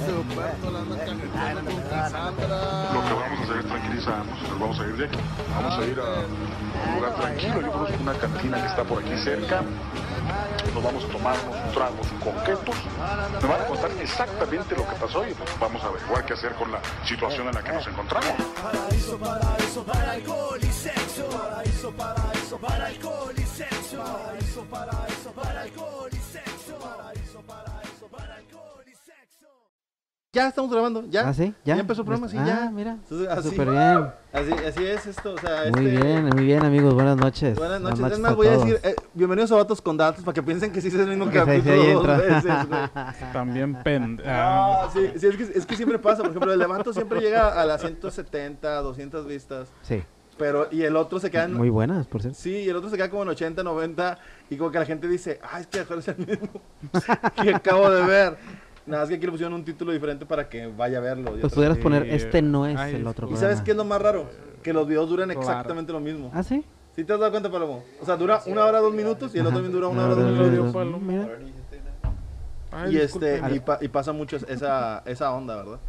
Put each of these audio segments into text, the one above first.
Lo que vamos a hacer es tranquilizarnos, nos vamos a ir de aquí. Vamos a ir a un lugar tranquilo. Yo conozco una cantina que está por aquí cerca. Nos vamos a tomar unos tragos coquetos. Me van a contar exactamente lo que pasó y pues vamos a averiguar qué hacer con la situación en la que nos encontramos. Paraíso, paraíso para alcohol y sexo. Paraíso, paraíso para alcohol y sexo. Paraíso, paraíso para alcohol y sexo. Ya estamos grabando, ya. ¿Ah, sí? ¿Ya? empezó el programa, sí, Ah, ya. mira. Entonces, así, Súper bien. así, así es esto, o sea, Muy este- bien, muy bien, amigos. Buenas noches. Buenas noches. Es a más, voy a decir, eh, bienvenidos a Vatos con Datos para que piensen que sí es el mismo Que capítulo dos entra. veces. También pen... Ah, sí, sí, es que, es que siempre pasa. Por ejemplo, el Levanto siempre llega a las 170, 200 vistas. Sí, Pero, y el otro se queda en. muy buenas, por cierto. Sí, y el otro se queda como en 80, 90. Y como que la gente dice, ah, es que es el mismo que acabo de ver. Nada, es que aquí le pusieron un título diferente para que vaya a verlo. Pues pudieras Sí, poner, este no es ay, el otro ¿Y programa. sabes qué es lo más raro? Que los videos duran Claro. exactamente lo mismo. Ah, sí. ¿Sí te has dado cuenta, Palomo? O sea, dura una hora, dos minutos y el otro también dura una hora, dos minutos. Mira. Ay, Y este, y, pa- y pasa mucho esa, esa onda, ¿verdad?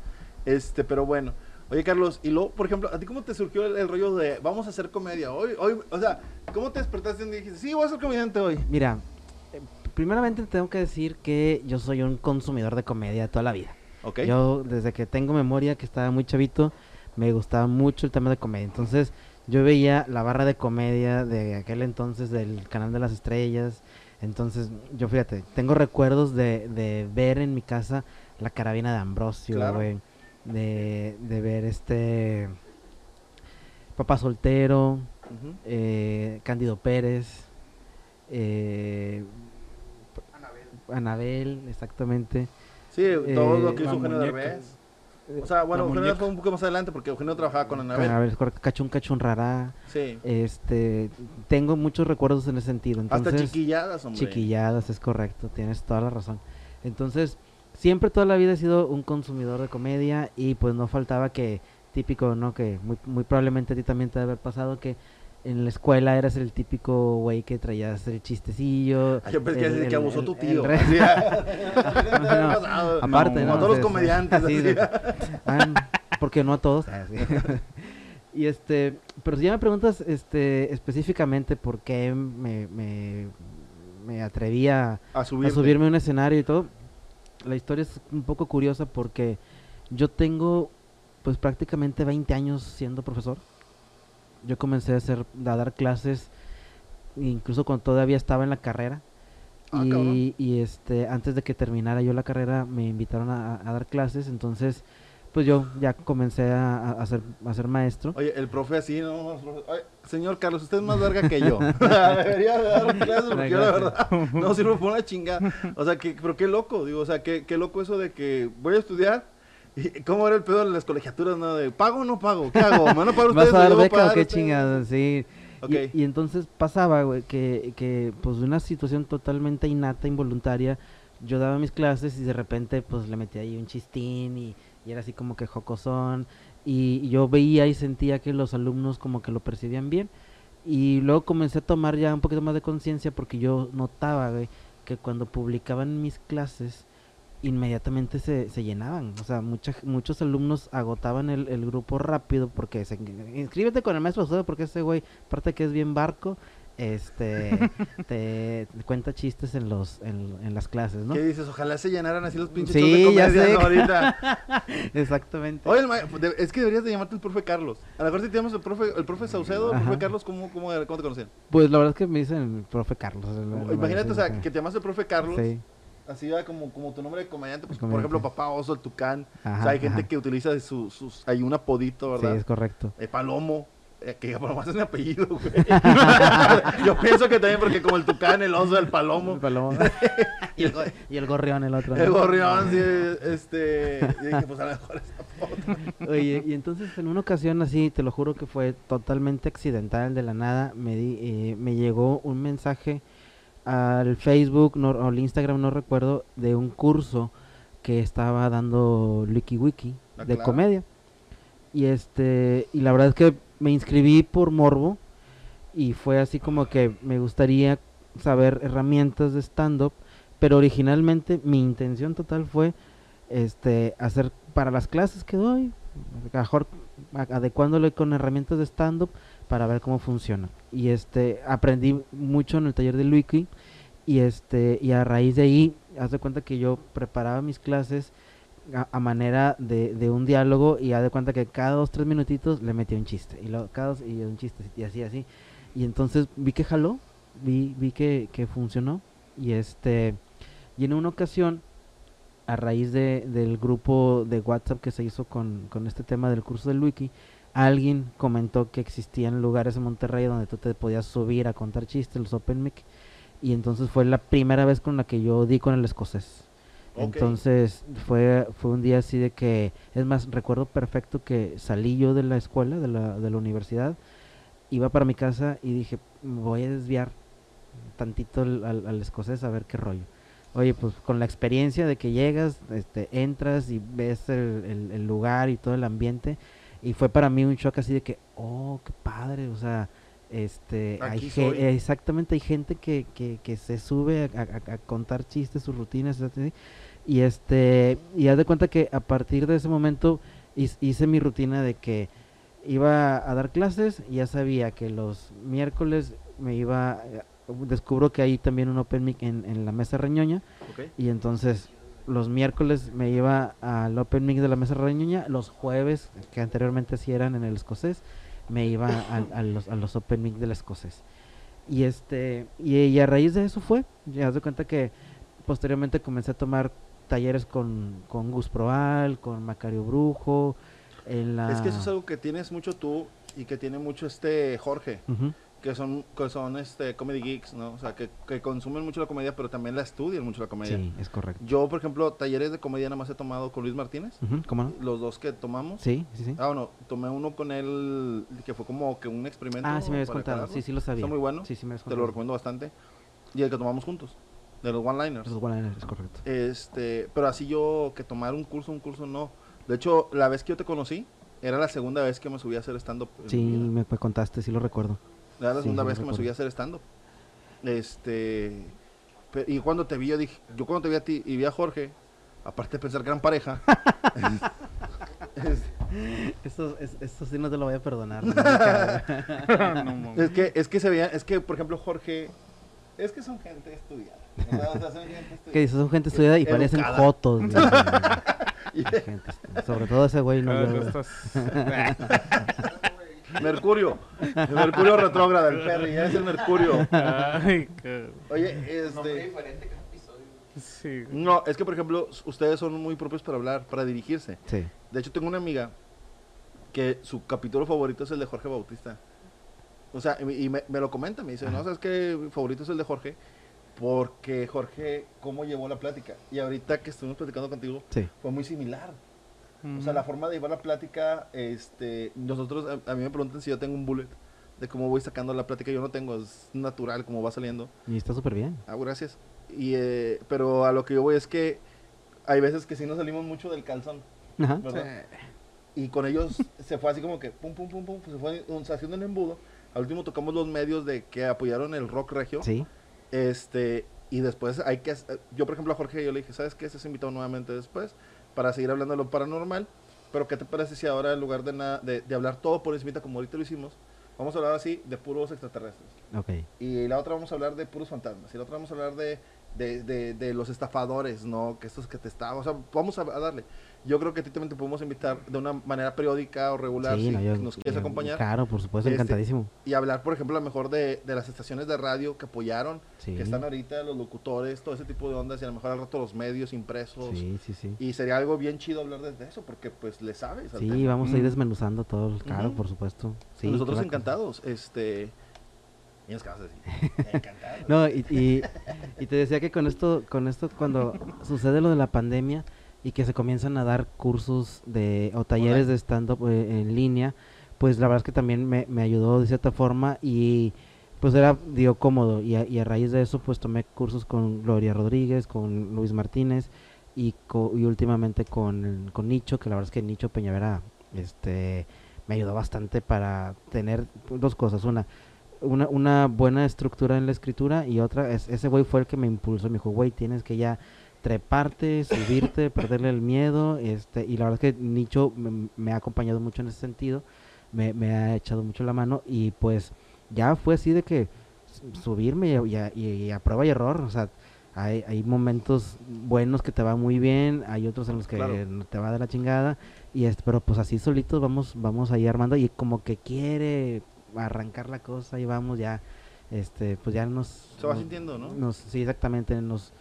Este, pero bueno. Oye, Carlos, y luego, por ejemplo, ¿a ti cómo te surgió el, el rollo de vamos a hacer comedia hoy? hoy O sea, ¿cómo te despertaste y dijiste, sí, voy a ser comediante hoy? Mira, primeramente tengo que decir que yo soy un consumidor de comedia toda la vida. Ok. Yo, desde que tengo memoria, que estaba muy chavito, me gustaba mucho el tema de comedia. Entonces, yo veía la barra de comedia de aquel entonces del Canal de las Estrellas. Entonces, yo fíjate, tengo recuerdos de, de ver en mi casa la carabina de Ambrosio, Claro. güey. De, de ver este. Papá Soltero, eh, Cándido Pérez, eh, Anabel, exactamente. Sí, todo lo Eh, que hizo Eugenio. Derbez. O sea, bueno, Eugenio fue un poco más adelante porque Eugenio trabajaba con Anabel. Anabel, Cachun Cachun Rara. Sí. Este, tengo muchos recuerdos en ese sentido. Entonces, Hasta chiquilladas, hombre. chiquilladas, es correcto, tienes toda la razón. Entonces, siempre toda la vida he sido un consumidor de comedia y pues no faltaba que, típico, ¿no? Que muy, muy probablemente a ti también te debe haber pasado que en la escuela eras el típico güey que traías el chistecillo. Ah, yo pensé que, el- que el- abusó el- tu tío. re- ah. No, no, aparte, Como ¿no? a todos los comediantes. Sí, así. Ah, porque no a todos. Y este, pero si ya me preguntas este específicamente por qué me, me, me atreví a, A a subir. subirme a un escenario y todo, la historia es un poco curiosa porque yo tengo pues prácticamente 20 años siendo profesor. Yo comencé a hacer a dar clases incluso cuando todavía estaba en la carrera. Ah, y, y, este antes de que terminara yo la carrera me invitaron a, a dar clases, entonces pues yo ya comencé a, a- ser a ser maestro. Oye, el profe así, ¿no? El profe, "Oye, señor Carlos, usted es más verga que yo. Debería de dar clases porque yo la verdad no sirvo por una chingada. O sea, que, pero qué loco, digo, o sea, qué, qué loco eso de que voy a estudiar. ¿Y ¿Cómo era el pedo en las colegiaturas, no? De pago o no pago, ¿qué hago? ¿Me van a pagar ustedes? ¿Vas a dar beca o qué chingados? Sí. Ok. Y, y entonces pasaba, güey, que, que pues de una situación totalmente innata, involuntaria, yo daba mis clases y de repente pues le metía ahí un chistín y, y era así como que jocosón y, y yo veía y sentía que los alumnos como que lo percibían bien y luego comencé a tomar ya un poquito más de conciencia porque yo notaba, güey, que cuando publicaban mis clases inmediatamente se, se llenaban. O sea, mucha, muchos alumnos agotaban el, el grupo rápido porque se inscríbete con el maestro porque ese güey, aparte que es bien barco, este te, te cuenta chistes en los en, en las clases, ¿no? ¿Qué dices? Ojalá se llenaran así los pinches Sí, de ya comedia sé. ¿no? ahorita. Exactamente. Oye, es que deberías de llamarte el profe Carlos. A lo mejor si te llamas el profe, el profe Saucedo, el profe. Carlos, ¿cómo, cómo? ¿Cómo te conocían? Pues la verdad es que me dicen el profe Carlos. el- el- Imagínate, o sea, que te llamas el profe Carlos. Sí. Así ya como, como tu nombre de comediante, pues, por ejemplo, Papá Oso, el Tucán. o sea, hay gente ajá. que utiliza su, sus, hay un apodito, Sí, ¿verdad? es correcto. Eh, Palomo, eh, que Palomo es mi apellido, güey. Yo pienso que también porque como el Tucán, el Oso, el Palomo, El palomo. y, el, go- y el gorrión, el otro. el. Gorrión, sí, este, y dije, pues a lo mejor es apodo. Oye, y entonces en una ocasión así, te lo juro que fue totalmente accidental, de la nada, me, di, eh, me llegó un mensaje al Facebook no, o al Instagram, no recuerdo, de un curso que estaba dando Wiki Wiki Ah, de claro. comedia. Y este, y la verdad es que me inscribí por morbo y fue así como que me gustaría saber herramientas de stand-up, pero originalmente mi intención total fue este, hacer para las clases que doy, mejor adecuándole con herramientas de stand-up para ver cómo funciona. Y este, aprendí mucho en el taller de Luiki y este, y a raíz de ahí, haz de cuenta que yo preparaba mis clases a, manera de, de un diálogo y haz de cuenta que cada dos, tres minutitos le metía un chiste y luego cada dos, y un chiste y así, así. Y entonces vi que jaló, vi, vi que, que funcionó y este, y en una ocasión a raíz de, del grupo de WhatsApp que se hizo con, con este tema del curso del wiki, alguien comentó que existían lugares en Monterrey donde tú te podías subir a contar chistes, los Open Mic, y entonces fue la primera vez con la que yo di con el escocés. Entonces fue, fue un día así de que, es más, recuerdo perfecto que salí yo de la escuela, de la, de la universidad, iba para mi casa y dije, "Me voy a desviar tantito al, al- al escocés a ver qué rollo. Oye, pues con la experiencia de que llegas, este, entras y ves el, el- el lugar y todo el ambiente, y fue para mí un shock así de que, oh, qué padre, o sea, este, hay Aquí ge- soy. exactamente, hay gente que, que, que se sube a, a- a contar chistes, sus rutinas, y este, y haz de cuenta que a partir de ese momento hice mi rutina de que iba a dar clases y ya sabía que los miércoles me iba, eh, descubro que hay también un open mic en, en la mesa reñoña, Ok. y entonces los miércoles me iba al Open Mic de la Mesa Reñoña, los jueves, que anteriormente sí eran en el escocés, me iba a, los, a los Open Mic del escocés. Y este y, y a raíz de eso fue, ya de cuenta que posteriormente comencé a tomar talleres con, con Gus Proal, con Macario Brujo, en la... Es que eso es algo que tienes mucho tú y que tiene mucho este Jorge, que son, que son este comedy geeks, ¿no? O sea, que, que consumen mucho la comedia, pero también la estudian mucho la comedia. Sí, es correcto. Yo, por ejemplo, talleres de comedia nada más he tomado con Luis Martínez, ¿Cómo no? los dos que tomamos. Sí, sí, sí. Ah, bueno, tomé uno con él que fue como que un experimento. Ah, sí me habías contado, sí, sí lo sabía. Está muy bueno, Sí, sí me habías te lo contado. recomiendo bastante. Y el que tomamos juntos, de los one-liners. Esos one-liners, es correcto. Este, pero así yo que tomar un curso, un curso no. De hecho, la vez que yo te conocí, era la segunda vez que me subí a hacer stand-up. Sí, me contaste, sí lo recuerdo. Era la sí, segunda sí, vez que me subí a hacer stand-up. Este, y cuando te vi, yo dije, yo cuando te vi a ti y vi a Jorge, aparte de pensar que eran pareja, es, Eso, es- eso sí no te lo voy a perdonar. no. No es que, es que se veía, es que, por ejemplo, Jorge, es que son gente estudiada. O sea, o sea, son gente que estudiada. dices, son gente estudiada y parecen Educada. estu- Sobre todo ese güey, no estás- Mercurio, el Mercurio retrógrado, el Perry, ya es el Mercurio. Ay, qué- Oye, este, diferente cada episodio. Sí. no, es que, por ejemplo, ustedes son muy propios para hablar, para dirigirse. Sí. De hecho, tengo una amiga que su capítulo favorito es el de Jorge Bautista. O sea, y, me- lo comenta, me dice, no, sabes que mi favorito es el de Jorge, porque Jorge, cómo llevó la plática. Y ahorita que estuvimos platicando contigo, Sí. fue muy similar. O sea, la forma de llevar la plática, este, nosotros, a, a mí me preguntan si yo tengo un bullet, de cómo voy sacando la plática, yo no tengo, es natural como va saliendo. Y está súper bien. Ah, gracias. Y, eh, pero a lo que yo voy es que hay veces que sí nos salimos mucho del calzón. Ajá. ¿verdad? Y con ellos se fue así como que pum, pum, pum, pum, pues se fue un- haciendo un embudo. Al último tocamos los medios de que apoyaron el rock regio. Sí. Este, y después hay que, hacer- yo por ejemplo a Jorge yo le dije, ¿sabes qué? Estás invitado nuevamente después para seguir hablando de lo paranormal. Pero ¿qué te parece si ahora en lugar de, nada de, de hablar todo por encima como ahorita lo hicimos, vamos a hablar así de puros extraterrestres? Ok. Y la otra vamos a hablar de puros fantasmas. Y la otra vamos a hablar de, de, de, de los estafadores, ¿no? Que estos que te estaban. O sea, vamos a, a darle. Yo creo que a ti también te podemos invitar de una manera periódica o regular Sí, si no, yo- nos quieres yo- acompañar. Claro, por supuesto, Este, encantadísimo. Y hablar, por ejemplo, a lo mejor de, de las estaciones de radio que apoyaron, Sí. que están ahorita, los locutores, todo ese tipo de ondas. Y a lo mejor al rato los medios impresos. Sí, sí, sí. Y sería algo bien chido hablar de, de eso, porque pues le sabes. al Sí, tema. vamos a ir Mm. desmenuzando todo, claro, Ujú. por supuesto. Sí, Nosotros claro. encantados. Este. Encantados. No, y, y, y te decía que con esto, con esto cuando sucede lo de la pandemia y que se comienzan a dar cursos de o talleres de stand-up eh, en línea, pues la verdad es que también me, me ayudó de cierta forma y pues era, digo, cómodo. Y a, y a raíz de eso, pues tomé cursos con Gloria Rodríguez, con Luis Martínez y, co- y últimamente con, con Nicho, que la verdad es que Nicho Peñavera este, me ayudó bastante para tener dos cosas. Una, una, una buena estructura en la escritura y otra, es, ese güey fue el que me impulsó, me dijo, güey, tienes que ya treparte, subirte, perderle el miedo, este, y la verdad es que Nicho me, me ha acompañado mucho en ese sentido, me, me ha echado mucho la mano, y pues ya fue así de que subirme y, a- y a, y a prueba y error, o sea, hay, hay momentos buenos que te va muy bien, hay otros en los que Claro. te va de la chingada, y este, pero pues así solitos vamos, vamos ahí armando, y como que quiere arrancar la cosa, y vamos ya, este, pues ya nos... Se va nos- sintiendo, ¿no? nos, sí, exactamente, nos,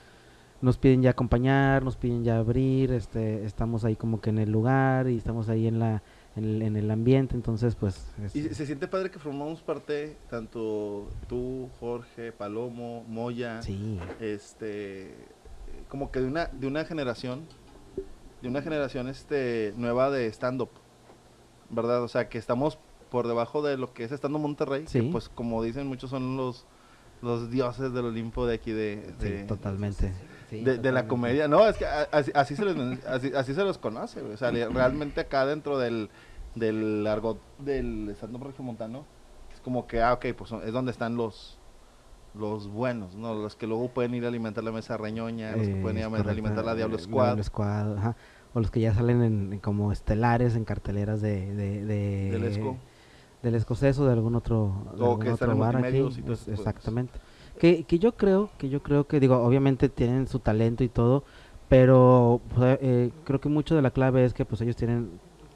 nos piden ya acompañar, nos piden ya abrir, este, estamos ahí como que en el lugar y estamos ahí en la, en el, en el ambiente, entonces pues, Y se siente padre que formamos parte, tanto tú, Jorge, Palomo, Moya, sí, este, como que de una, de una generación, de una generación este, nueva de stand-up, ¿verdad? O sea, que estamos por debajo de lo que es estando Monterrey, que pues como dicen muchos son los, los dioses del Olimpo de aquí de, sí, de, totalmente. sí, de, de la comedia. No, es que a- así, así se, les, así, así se los conoce, güey. O sea, realmente acá dentro del, del argot del stand-up regiomontano, es como que, ah, ok, pues son- es donde están los los buenos, ¿no? Los que luego pueden ir a alimentar la mesa reñoña, los que Eh, pueden ir a alimentar la Diablo eh, Squad. Diablo Squad, ajá, O los que ya salen en, en como estelares en carteleras de, de, de- Del Esco. Del escocés o de algún otro, de O algún que otro bar aquí, es- exactamente. Que, que yo creo, que yo creo que, digo, obviamente tienen su talento y todo, pero pues, eh, creo que mucho de la clave es que pues ellos tienen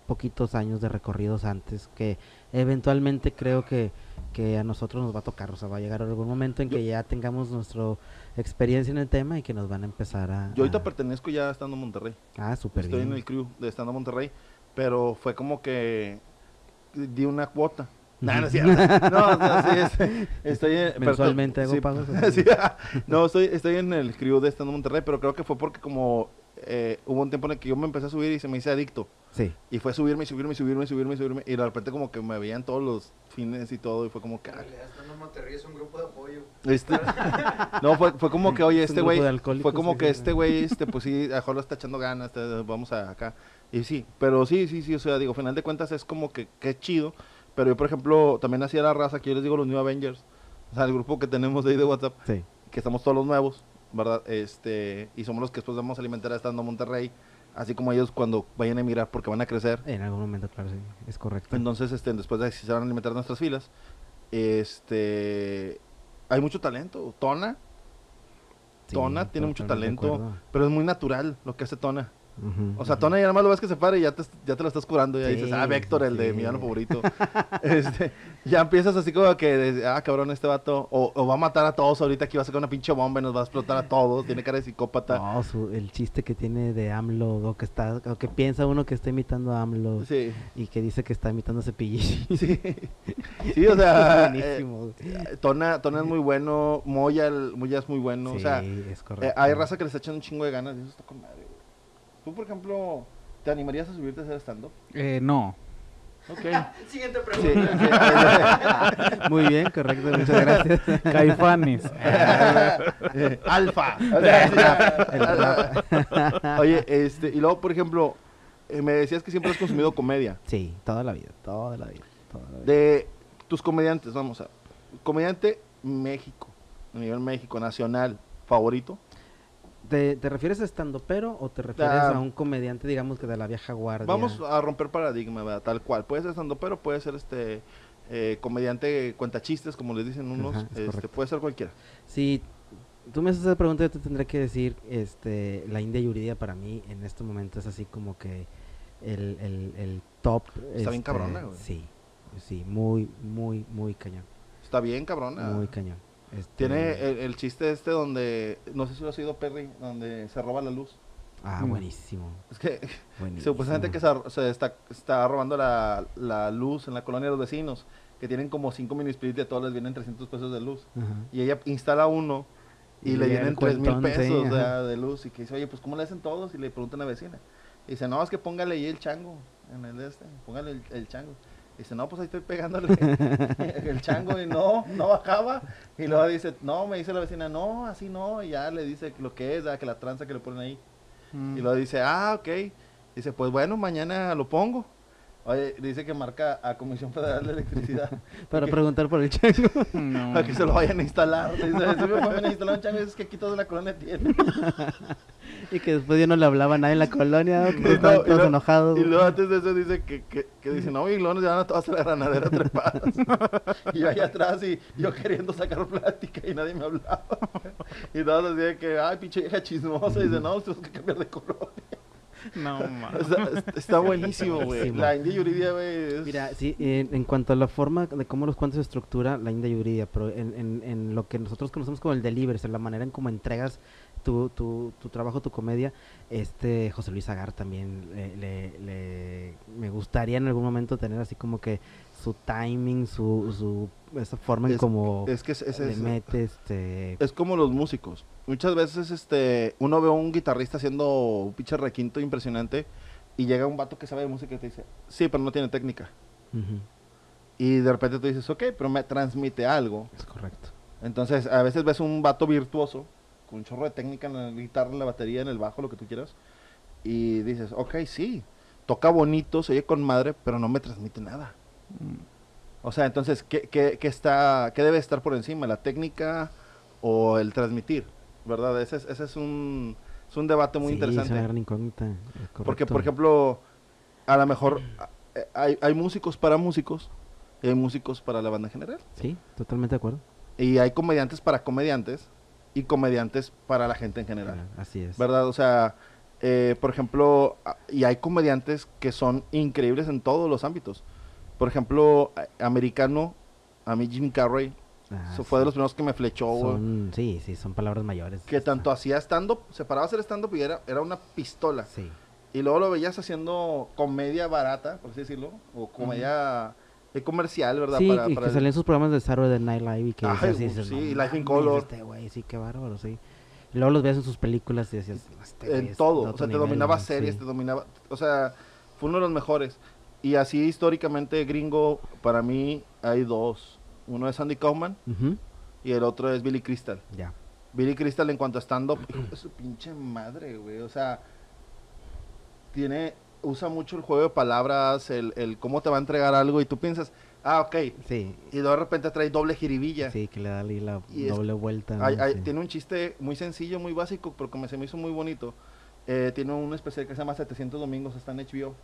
poquitos años de recorridos antes, que eventualmente creo que, que a nosotros nos va a tocar, o sea, va a llegar algún momento en que ya tengamos nuestra experiencia en el tema y que nos van a empezar a... Yo ahorita a- pertenezco ya a Estando Monterrey. Ah, súper Estoy bien. en el crew de Estando Monterrey, pero fue como que di una cuota. No, no es cierto. No, no, sí, es- estoy en, pero Mensualmente hago sí, pagos. sí, no, estoy, estoy en el crew de Estando Monterrey, pero creo que fue porque como eh, hubo un tiempo en el que yo me empecé a subir y se me hice adicto. Sí. Y fue subirme, y subirme, y subirme, y subirme, y subirme. Y de repente como que me veían todos los fines y todo. Y fue como que... En ah, realidad, estando en Monterrey es un grupo de apoyo. Este, no, fue, fue como que, oye, Es este güey, fue como que este güey, este, pues sí, a lo mejor lo está echando ganas, este, vamos a acá. Y sí, pero sí, sí, sí, o sea, digo, al final de cuentas es como que, que es chido. Pero yo, por ejemplo, también hacía la raza, que yo les digo los New Avengers, o sea, el grupo que tenemos de ahí de WhatsApp, Sí. que estamos todos los nuevos, ¿verdad? Este, y somos los que después vamos a alimentar estando en Monterrey, así como ellos cuando vayan a emigrar porque van a crecer. En algún momento, claro, sí. Es correcto. Entonces, este, después de que se van a alimentar nuestras filas, este, hay mucho talento. Tona, Sí, Tona tiene mucho talento, pero es muy natural lo que hace Tona. O sea. Tona ya nada más lo ves que se para y ya te, ya te lo estás curando. Ya dices, ah, Sí, Véctor, el de sí. mi villano favorito. este, ya empiezas así como que, ah, cabrón, este vato, o, o va a matar a todos ahorita, aquí va a sacar una pinche bomba y nos va a explotar a todos. Tiene cara de psicópata. No, su- el chiste que tiene de AMLO, o que está, o que piensa uno que está imitando a AMLO Sí, y que dice que está imitando a Cepillín. sí. Sí, o sea, es buenísimo. eh, Tona, Tona es muy bueno, Moya, el- Moya es muy bueno. sí, o sea, es Eh, correcto. hay raza que le está echando un chingo de ganas y eso está con madre. Tú, por ejemplo, ¿te animarías a subirte a hacer stand-up? Eh, no. Ok. Siguiente Sí, pregunta. sí. Muy bien, correcto, muchas gracias. Caifanes. Eh, Alfa. Oye, este, y luego, por ejemplo, eh, me decías que siempre has consumido comedia. Sí, toda la vida, toda la vida. Toda la vida. De tus comediantes, vamos a. Comediante México, a nivel México, nacional, favorito. ¿Te, te refieres a estando pero o te refieres Ah. a un comediante, digamos que de la vieja guardia? Vamos a romper paradigma, ¿verdad? tal cual. Puede ser stand pero puede ser este eh, comediante cuentachistes, como les dicen unos. Ajá, es este, puede ser cualquiera. Si tú me haces esa pregunta, yo te tendré que decir, este, la India Yuridia para mí en este momento es así como que el, el, el top. Está bien este, cabrona, güey. Sí, sí, muy, muy, muy cañón, Está bien, cabrona. muy cañón. Este, Tiene el, el chiste este donde, no sé si lo has oído, Perry, donde se roba la luz. Ah, Mm. buenísimo, Es que buenísimo. supuestamente que se, se está, está robando la, la luz en la colonia de los vecinos, que tienen como 5 mini split y a todos les vienen 300 pesos de luz. Ajá. Y ella instala uno y, Y le vienen 3 mil sí, pesos ajá. de luz. Y que dice, oye, pues ¿cómo le hacen todos? Y le preguntan a la vecina. Y dice, no, es que póngale ahí el chango en el de este, póngale el, el chango. Dice, no, pues ahí estoy pegándole el chango y no, no bajaba. Y luego dice, no, me dice la vecina, no, así no. Y ya le dice lo que es, que la tranza que le ponen ahí. Mm. Y luego dice, ah, ok. Dice, pues bueno, mañana lo pongo. Oye, dice que marca a Comisión Federal de Electricidad Para preguntar por el chango. No. para que se lo vayan a instalar. Dice, si me pueden instalar un chango, es que aquí toda la colonia tiene. Y que después ya no le hablaba a nadie en la colonia, que Y estaban todos enojados. Y luego antes de eso dice que, que, que dice, no, y luego nos llevan a todas a la granadera trepadas. y yo allá atrás y yo queriendo sacar plática y nadie me hablaba. y todos decían que, ay, pinche vieja chismosa. Y dice, no, tenemos que cambiar de color. No, O mames. sea, es- está buenísimo, güey. La India Yuridia, güey, es... Mira, sí, en, en cuanto a la forma de cómo los cuentos se estructura, la India Yuridia, pero en, en, en lo que nosotros conocemos como el delivery, o sea, la manera en cómo entregas tu, tu, tu trabajo, tu comedia, este José Luis Agar también le, le- le- me gustaría en algún momento tener así como que su timing, su, su esa forma en Es- cómo es que es, es- le es- mete este es como los músicos. Muchas veces este uno ve a un guitarrista haciendo un pinche requinto impresionante y llega un vato que sabe de música y te dice, sí, pero no tiene técnica. Y de repente tú dices, ok, pero me transmite algo. es correcto. Entonces, a veces ves un vato virtuoso, con un chorro de técnica en la guitarra, en la batería, en el bajo, lo que tú quieras, y dices, ok, sí, toca bonito, se oye con madre, pero no me transmite nada. O sea, entonces, ¿qué, qué, qué está, ¿qué debe estar por encima? ¿La técnica o el transmitir? ¿Verdad? Ese es, ese es, un, es un debate muy Sí, interesante. Es una gran incógnita. es Porque, por ejemplo, a lo mejor eh, hay, hay músicos para músicos y hay músicos para la banda en general. Sí, totalmente de acuerdo. Y hay comediantes para comediantes y comediantes para la gente en general. Así es. ¿Verdad? O sea, eh, por ejemplo, y hay comediantes que son increíbles en todos los ámbitos. Por ejemplo, americano, a mí Jim Carrey, Ah, eso fue de sí. los primeros que me flechó, güey. Son, sí, sí, son palabras mayores. Que tanto hacía stand-up, se paraba a hacer stand-up y era, era una pistola. Sí. Y luego lo veías haciendo comedia barata, por así decirlo, o comedia eh, comercial, ¿verdad? Sí, Para- y para que el- salían sus programas de Saturday Night Live y que Ay, decías, dices, sí, "No Life in Color". Este güey, sí, qué bárbaro, sí. Y luego los veías en sus películas y decías, este en todo, de o sea, te nivel, dominaba güey", series, sí. te dominaba, o sea, fue uno de los mejores. Y así históricamente gringo, para mí hay dos. Uno es Andy Kaufman y el otro es Billy Crystal. Ya. Billy Crystal en cuanto a stand-up, su pinche madre, güey. O sea, tiene, usa mucho el juego de palabras, el, el cómo te va a entregar algo y tú piensas, ah, ok. Sí, Y de repente trae doble jiribilla. sí, que le da ahí la Y es- doble vuelta. Hay- ¿no? hay- Sí. Tiene un chiste muy sencillo, muy básico, pero que me, se me hizo muy bonito. Eh, tiene un especial que se llama 700 Domingos, está en HBO.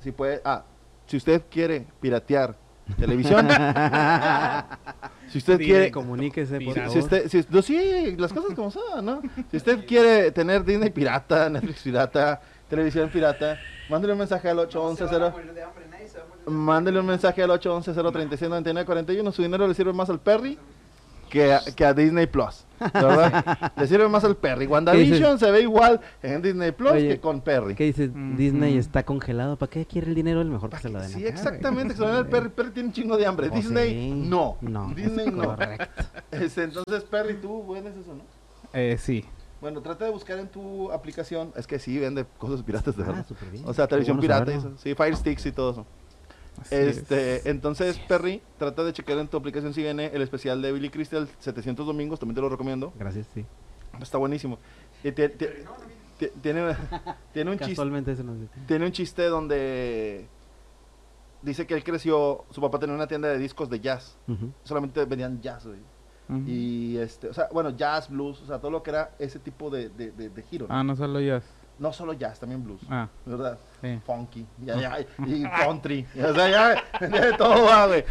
Si puede, ah, si usted quiere piratear televisión, si usted Dile quiere, Comuníquese, por si, si favor. usted, si- no, sí, las cosas como son, ¿no? Si usted quiere tener Disney pirata, Netflix pirata, televisión pirata, mándele un mensaje al No se van a 811 morir de hambre, nadie se va a morir de Mándele un mensaje al 811-036-9941. Su dinero le sirve más al Perry que a, que a Disney Plus. ¿Verdad? le sirve más al Perry. WandaVision se ve igual en Disney Plus Oye, que con Perry. ¿Qué dice? Ujú. Disney está congelado. ¿Para qué quiere el dinero? El mejor que se lo den Sí, exactamente. que se lo den al Perry. Perry tiene un chingo de hambre. Oh, Disney, sí. no. No, Disney, es no. correcto. Este, entonces, Perry, tú vendes eso, ¿no? Eh, sí. Bueno, trata de buscar en tu aplicación. Es que sí, vende cosas piratas de Ah, verdad. bien. O sea, televisión bueno pirata y eso. Sí, Fire Sticks y todo eso. Este, es. entonces, Perry, trata de checar en tu aplicación si viene el especial de Billy Crystal 700 domingos, también te lo recomiendo. Gracias, sí. Está buenísimo. Tiene, tiene un chiste, Casualmente tiene un chiste donde dice que él creció, su papá tenía una tienda de discos de jazz, solamente vendían jazz, güey. Y este, o sea, bueno, jazz, blues, o sea, todo lo que era ese tipo de, de, de- de giro. ¿no? Ah, no solo jazz. No solo jazz, también blues, Ah, ¿verdad? sí. funky, ya, ya, y country, o sea, ya, de todo va, güey.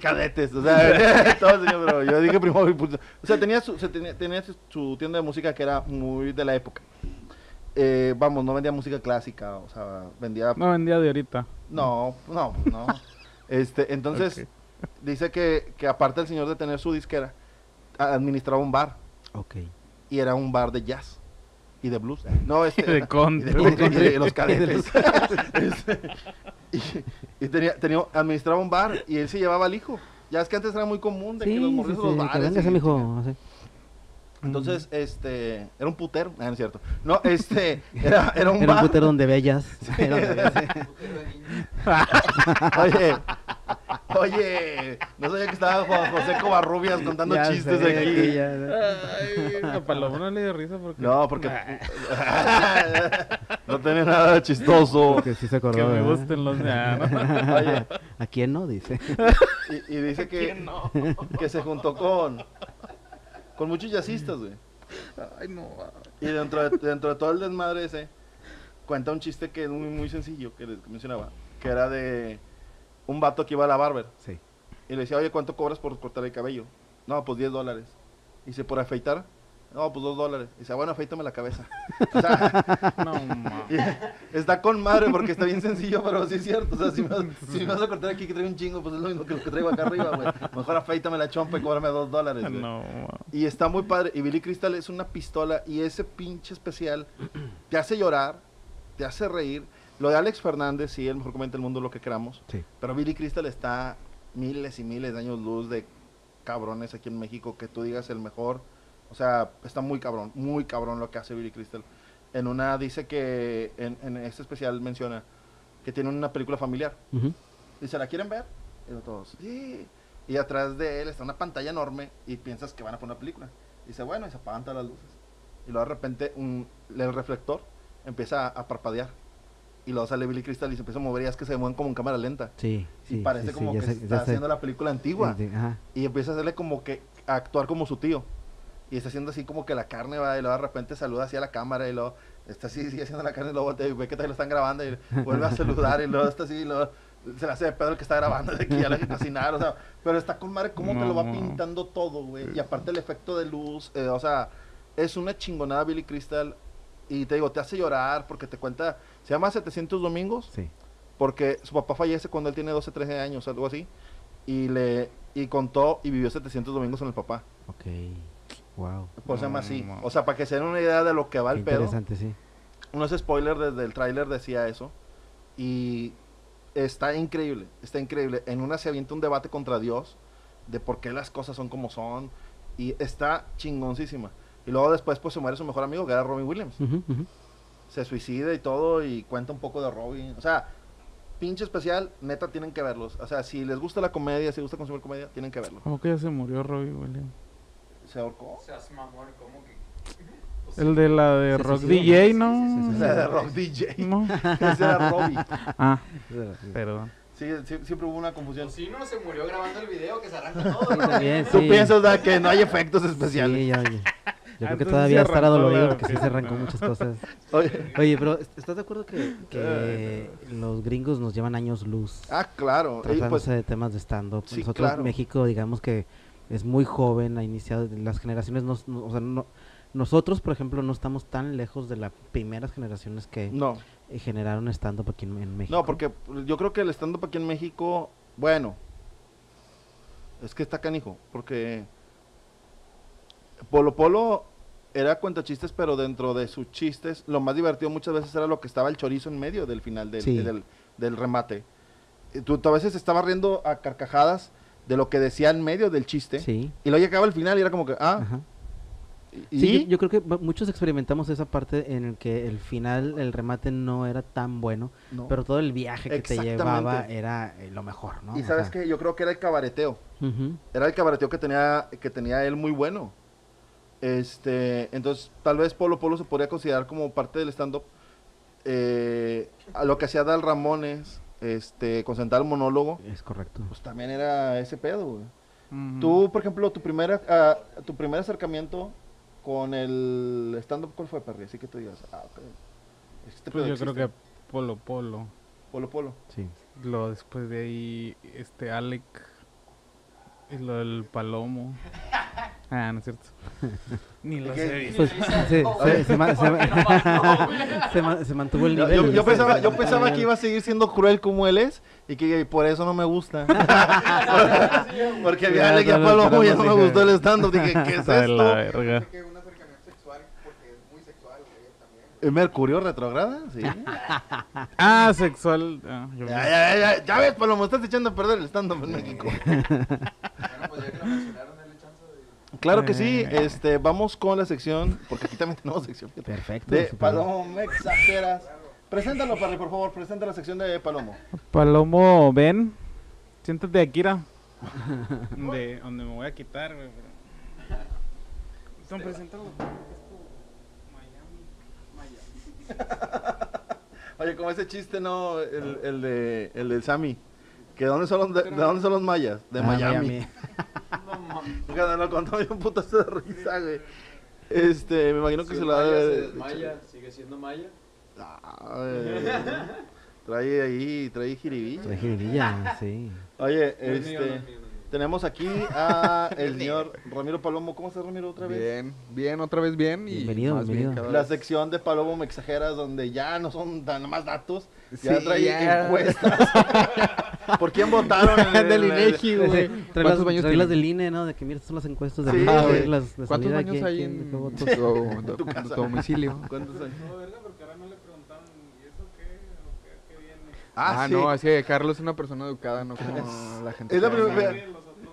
Cadetes, o sea, de todo, señor, pero yo dije primero, impulso. o sea, tenía su, se tenía, tenía su- tienda de música que era muy de la época. Eh, vamos, no vendía música clásica, o sea, vendía, No vendía de ahorita. no, no, no. Este, entonces, dice que, que aparte el señor de tener su disquera, administraba un bar, Ok. y era un bar de jazz y de blues. No, este, De y country. de, y de los cadetes. Este, y, y tenía, tenía, administraba un bar y él se llevaba al hijo. Ya es que antes era muy común de Sí, que los sí, morritos sí, los que bares. y- mijo. Entonces, este, era un putero, ah, no es cierto. No, este, era, era un Era un putero donde bellas. Era donde bellas. Putero de niños. Oye, oye, no sabía que estaba Juan José Covarrubias contando Ya chistes sé, aquí. que ya- Ay, a Paloma no le dio risa porque... No, porque no tenía nada de chistoso. Porque sí se acordó. Que me ¿verdad? gusten los... Ah, ¿no? Oye, ¿A quién no? Dice. y, y dice que, que se juntó con con muchos jazzistas, güey. Ay, no. Y dentro de, dentro de todo el desmadre ese, cuenta un chiste que es muy, muy sencillo, que les mencionaba, que era de un vato que iba a la barber. Sí. Y le decía, oye, ¿cuánto cobras por cortar el cabello? No, pues 10 dólares. Y dice, ¿por afeitar? No, pues 2 dólares. Y dice, bueno, afeítame la cabeza. O sea, No, está con madre porque está bien sencillo, pero sí es cierto. O sea, si me, vas- si me vas a cortar aquí que traigo un chingo, pues es lo mismo que lo que traigo acá arriba, güey. Mejor afeítame la chompa y cóbrame 2 dólares, güey. No. Y está muy padre. Y Billy Crystal es una pistola. Y ese pinche especial te hace llorar, te hace reír. Lo de Alex Fernández, sí, el mejor comenta del mundo, lo que queramos. Sí. Pero Billy Crystal está miles y miles de años luz de cabrones aquí en México. Que tú digas el mejor. O sea, está muy cabrón, muy cabrón lo que hace Billy Crystal. En una dice que, en, en este especial menciona que tiene una película familiar. Ujú. Dice, ¿la quieren ver? Y todos, sí. Y atrás de él está una pantalla enorme y piensas que van a poner una película. Dice, bueno, y se apagan todas las luces. Y luego de repente un, el reflector empieza a, a parpadear. Y luego sale Billy Crystal y se empieza a mover y es que se mueven como en cámara lenta. Sí, y sí. parece sí, sí, como ya que sé- está haciendo la película antigua. Sí, sí, ajá. Y empieza a hacerle como que a actuar como su tío. Y está haciendo así como que la carne va y luego de repente saluda así a la cámara y luego está así, sigue haciendo la carne y luego voltea y ve que te lo están grabando y vuelve a saludar y luego está así y luego se le hace de pedo el que está grabando de que ya le hay que cocinar, o sea, pero está con madre cómo te lo va No. pintando todo, güey. Y aparte el efecto de luz, eh, o sea, es una chingonada Billy Crystal y te digo, te hace llorar porque te cuenta, se llama 700 domingos Sí. porque su papá fallece cuando él tiene 12, 13 años, algo así, y le y contó y vivió 700 domingos con el papá. Ok. Wow. Por eso se llama así. O sea, para que se den una idea de lo que va Qué el pedo. interesante, sí. No es spoiler, desde el tráiler decía eso. Y está increíble, está increíble. En una se avienta un debate contra Dios de por qué las cosas son como son. Y está chingoncísima. Y luego después pues se muere su mejor amigo, que era Robin Williams. Se suicida y todo y cuenta un poco de Robin. O sea, pinche especial, neta tienen que verlos. O sea, si les gusta la comedia, si les gusta consumir comedia, tienen que verlo. ¿Cómo que ya se murió Robbie Williams? ¿Se ahorcó? Seas mamón, ¿cómo que? El de la de Se Rock DJ, ¿no? ¿no? Sí, sí, sí, La de Rock DJ. No. Ese era Robbie. Ah, perdón. Sí, sí, siempre hubo una confusión. Pues sí, no se murió grabando el video que se arranca todo. Sí, también, Tú sí. piensas que no hay efectos especiales. Sí, ya, ya. Yo creo que todavía estará dolorido porque sí se arrancó muchas cosas. Oye, Oye, pero ¿est- ¿estás de acuerdo que, que los gringos nos llevan años luz ah, claro. Y, tratándose pues, de temas de stand-up? sí, Nosotros, claro. México, digamos que es muy joven, ha iniciado, las generaciones, no, no- o sea, no- nosotros, por ejemplo, no estamos tan lejos de las primeras generaciones que no, eh, generaron stand-up aquí en, en México. no, porque yo creo que el stand-up aquí en México, bueno, es que está canijo, porque Polo Polo era cuenta chistes, pero dentro de sus chistes, lo más divertido muchas veces era lo que estaba el chorizo en medio del final del, Sí. del, del remate. Y Tú, tú a veces estabas riendo a carcajadas de lo que decía en medio del chiste, Sí. y luego llegaba al final y era como que, ah, Ajá. y, Sí, yo, yo creo que muchos experimentamos esa parte en el que el final, el remate no era tan bueno, no. pero todo el viaje que te llevaba era eh, lo mejor, ¿no? y O sabes sea, que yo creo que era el cabareteo. Era el cabareteo que tenía, que tenía él muy bueno. Este, entonces, tal vez Polo Polo se podría considerar como parte del stand-up. Eh, a lo que hacía Dal Ramones, este, con sentar el monólogo, Es correcto. pues también era ese pedo, güey. Ujú. Tú, por ejemplo, tu primer, ah, tu primer acercamiento con el stand-up, ¿cuál fue, Perry? Así que tú digas, ah, ok. Este Pues yo creo que Polo Polo. Polo Polo. Sí. Lo después de ahí, este Alec. Y lo del Palomo. Ah, no es cierto. Ni lo sé. visto. Pues, se, se- se ma- se ma- se ma- se mantuvo el nivel. yo- pensaba, yo pensaba que iba a seguir siendo cruel como él es y que por eso no me gusta. Porque vi a Alec y a Ya, Palomo y ya no me gustó el stand-up. Dije, ¿qué es esto? verga. que un acercamiento sexual porque es muy sexual, güey, también. ¿Es ¿Mercurio retrograda? Sí. Ah, sexual. ah, Ya, ya, ya, ya ves, Palomo, estás echando a perder el stand-up en México. Bueno, pues ya que lo mencionaron. Claro que sí, Eh. este, vamos con la sección, porque aquí también tenemos sección. Perfecto. De Palomo, me exageras. Preséntalo, Parry, por favor, presenta la sección de Palomo. Palomo, ven. Siéntate, Akira. De donde me voy a quitar, güey. Son presentados. Oye, como ese chiste, ¿no? El, el de, el del Sammy. Que ¿dónde son los, de, de dónde son los mayas? De Ah, Miami. Fíjate, lo contó bien un putazo de risa, güey. Este, me imagino que Si se lo ha de maya sigue siendo maya. Ay, trae ahí, trae jiribilla. La jiribilla, sí. Oye, este, es mío, no es mío. tenemos aquí a el señor Ramiro Palomo. ¿Cómo estás, Ramiro, otra vez? Bien, bien, otra vez bien. Y Bienvenido, más bien bienvenido. cada La sección de Palomo Me Exageras, donde ya no son tan más datos, ya Sí, trae ya. encuestas. ¿Por quién votaron? en el- Del INEGI, güey. Trae las, ¿Cuántos baños del INE, ¿no? De que mira, son las encuestas de Sí, ah, las de ¿Cuántos baños hay en tu, casa? domicilio? ¿Cuántos años? No, verga, porque ahora no le preguntaron, ¿y eso qué? ¿O qué, qué viene? Ah, sí. no, así que Carlos es una persona educada, no como la gente. Es la primera vez.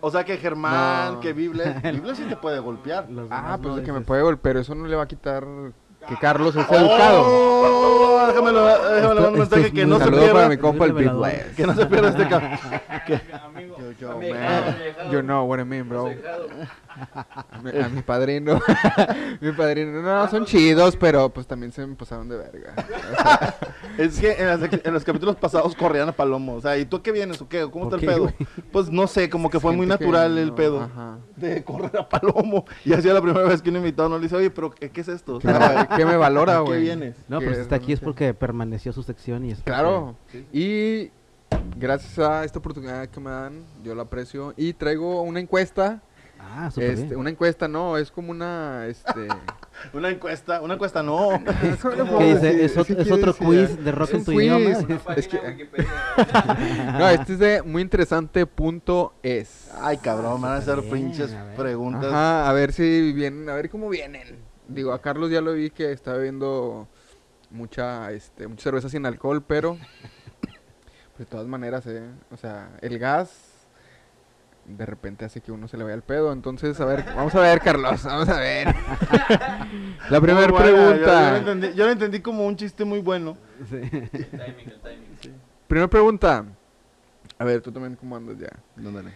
O sea que Germán, No. que Biblia, Biblia sí te puede golpear. Los Ah, pues no, de que me dices. puede golpear, pero eso no le va a quitar que Carlos es educado. Oh, déjame, déjame le mando un mensaje que no se Saludos para pierda. mi compa el Big. West. Que no se pierda este cabrón. Amigo, Yo, know what I mean, bro. A mi, padrino. mi padrino. No, son chidos, pero pues también se me pasaron de verga. O sea, Es que en, las en los capítulos pasados corrían a Palomo. O sea, ¿y tú qué vienes o qué? ¿Cómo está ¿Por el pedo? güey? Pues no sé, como que fue muy que natural el no, pedo Ajá. de correr a Palomo. Y hacía la primera vez que un invitado no le dice, oye, pero ¿qué, qué es esto? O ¿Qué sea, me, qué me valora, ¿a qué güey? vienes? No, pero si está aquí es porque permaneció su sección y es Claro. Y gracias a esta oportunidad que me dan, yo la aprecio. Y traigo una encuesta. Ah, súper Este, bien. una encuesta, no, es como una, este... Una encuesta, una encuesta no. ¿Qué dice? Es, ot- es otro quiz de rock Es en tu quiz. idioma. Es que-. No, este es de muy interesante punto es. Ay, cabrón, me van a hacer Bien, pinches a preguntas. Ajá, a ver si vienen, a ver cómo vienen. Digo, a Carlos ya lo vi que está bebiendo mucha, este, mucha cerveza sin alcohol, pero pues, de todas maneras, eh, o sea, el gas de repente hace que uno se le vaya el pedo. Entonces, a ver, vamos a ver, Carlos, vamos a ver. La primera buena, yo- Yo, lo pregunta. entendí, yo lo entendí como un chiste muy bueno. Sí. El timing, el timing. Primera pregunta. A ver, tú también cómo andas ya. Ándale.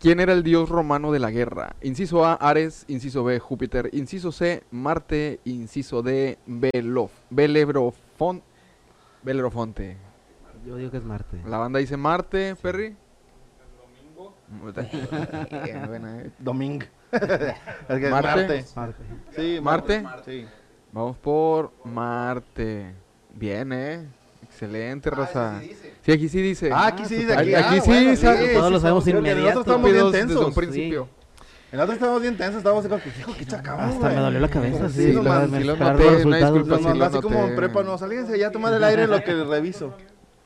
¿Quién era el dios romano de la guerra? Inciso A, Ares. Inciso B, Júpiter. Inciso C, Marte. Inciso D, Belof, Belebrofon- Belerofonte. Yo digo que es Marte. La banda dice Marte, Perry. el domingo. Marte. Marte. Marte. Sí, Marte. Sí. Vamos por Marte. Bien, eh. Excelente, raza. Ah, sí dice. Sí, aquí sí dice. Ah, aquí sí, de Aquí- aquí. aquí ah, sí, bueno, todos lo sabemos inmediato. Nosotros estamos bien desde un tensos. principio. En otros estamos bien tensos, estábamos así como que, hijo, qué chacabón, Hasta me dolió la cabeza, sí. Lo- lo noté, una disculpa, así como en prepa, no, salíense ya a tomar el aire lo que reviso.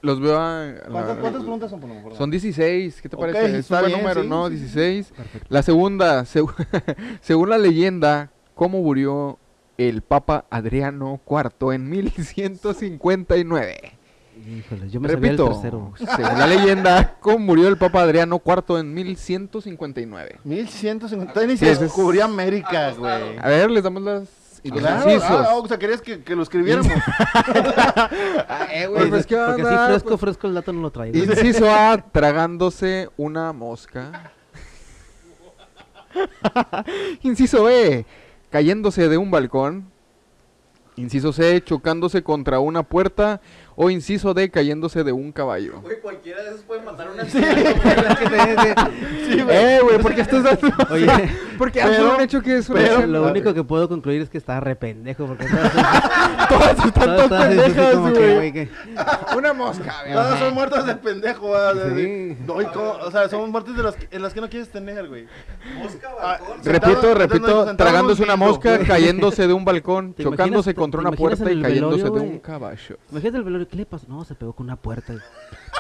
Los veo a... la- ¿Cuántas, cuántas preguntas son? Por favor? Son 16, ¿qué te Ok, parece? Es un está buen número, sí, ¿no? sí, sí. 16. Perfecto. La segunda, seg- según la leyenda, ¿cómo murió el Papa Adriano IV en 1159? Híjole, yo me sabía el Repito, tercero. según la leyenda, ¿cómo murió el Papa Adriano IV en 1159? 1150. Todavía ni Sí, se descubría América, güey. A ver, les damos las... y los Claro, incisos. ah, o sea, querías que, que lo escribiéramos. Eh, güey, pues, ¿qué Porque onda? así fresco, fresco el dato no lo traigo. Inciso A, tragándose una mosca. Inciso B, cayéndose de un balcón. Inciso C, chocándose contra una puerta. O inciso D, cayéndose de un caballo. Güey, cualquiera de esos puede matar a una Sí. Sí, Eh, güey, ¿por qué estás dando? Oye, Porque pero- han hecho que es una pero- lo güey. único que puedo concluir es que estaba re pendejo. Porque todas, están todas- pendejas, como que, güey. güey, que- Una mosca, güey. Todas son muertas de pendejo, ¿verdad? Sí. No, y cómo- o sea, son muertes de las que, en las que no quieres tener, güey. Mosca, Ah, balcón. Repito, repito, tragándose un una mosca, güey. cayéndose de un balcón, ¿Te chocándose contra una puerta y cayéndose de un güey? caballo. Imagínate el velorio, ¿qué le pasó? No, se pegó con una puerta.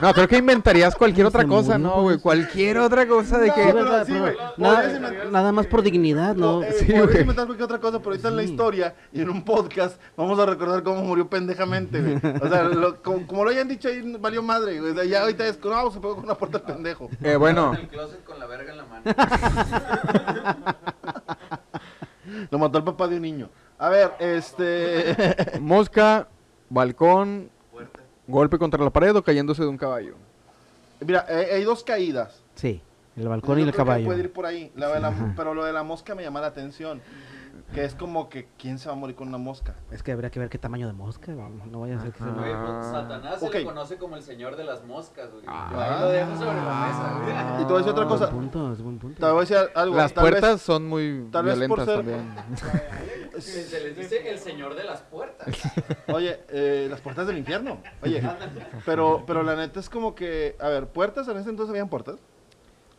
No, creo que inventarías cualquier Se otra cosa, murió, ¿no, güey? pues. Cualquier otra cosa de No, que... pero sí, nada, Podrías inventar- nada más por dignidad, ¿no? Eh, Sí, podrías güey. inventar cualquier otra cosa, pero ahorita en la Sí. historia y en un podcast vamos a recordar cómo murió pendejamente, güey. O sea, lo- como, como lo hayan dicho ahí, valió madre, güey. O sea, ya ahorita es, no, se pegó con una puerta el pendejo. Eh, bueno, En el closet con la verga en la mano. Lo mató el papá de un niño. A ver, este... mosca, balcón. Golpe contra la pared o cayéndose de un caballo. Mira, eh, hay dos caídas. Sí, el balcón Yo y el creo que caballo. Puede ir por ahí, la de la- Ajá. pero lo de la mosca me llama la atención. que es como que quién se va a morir con una mosca. Es que habría que ver qué tamaño de mosca, vamos, no vaya a ser que se pues, Satanás se le conoce como el señor de las moscas, güey. Ah. Yo ahí lo dejo sobre la mesa, güey. Y te voy a decir otra Buen cosa. punto, es buen punto. Te voy a decir algo. Las tal vez- puertas son muy tal vez por violentas ser- también. Se les dice el señor de las puertas. Oye, eh, las puertas del infierno. Oye, pero, pero la neta es como que, a ver, puertas en ese entonces habían puertas.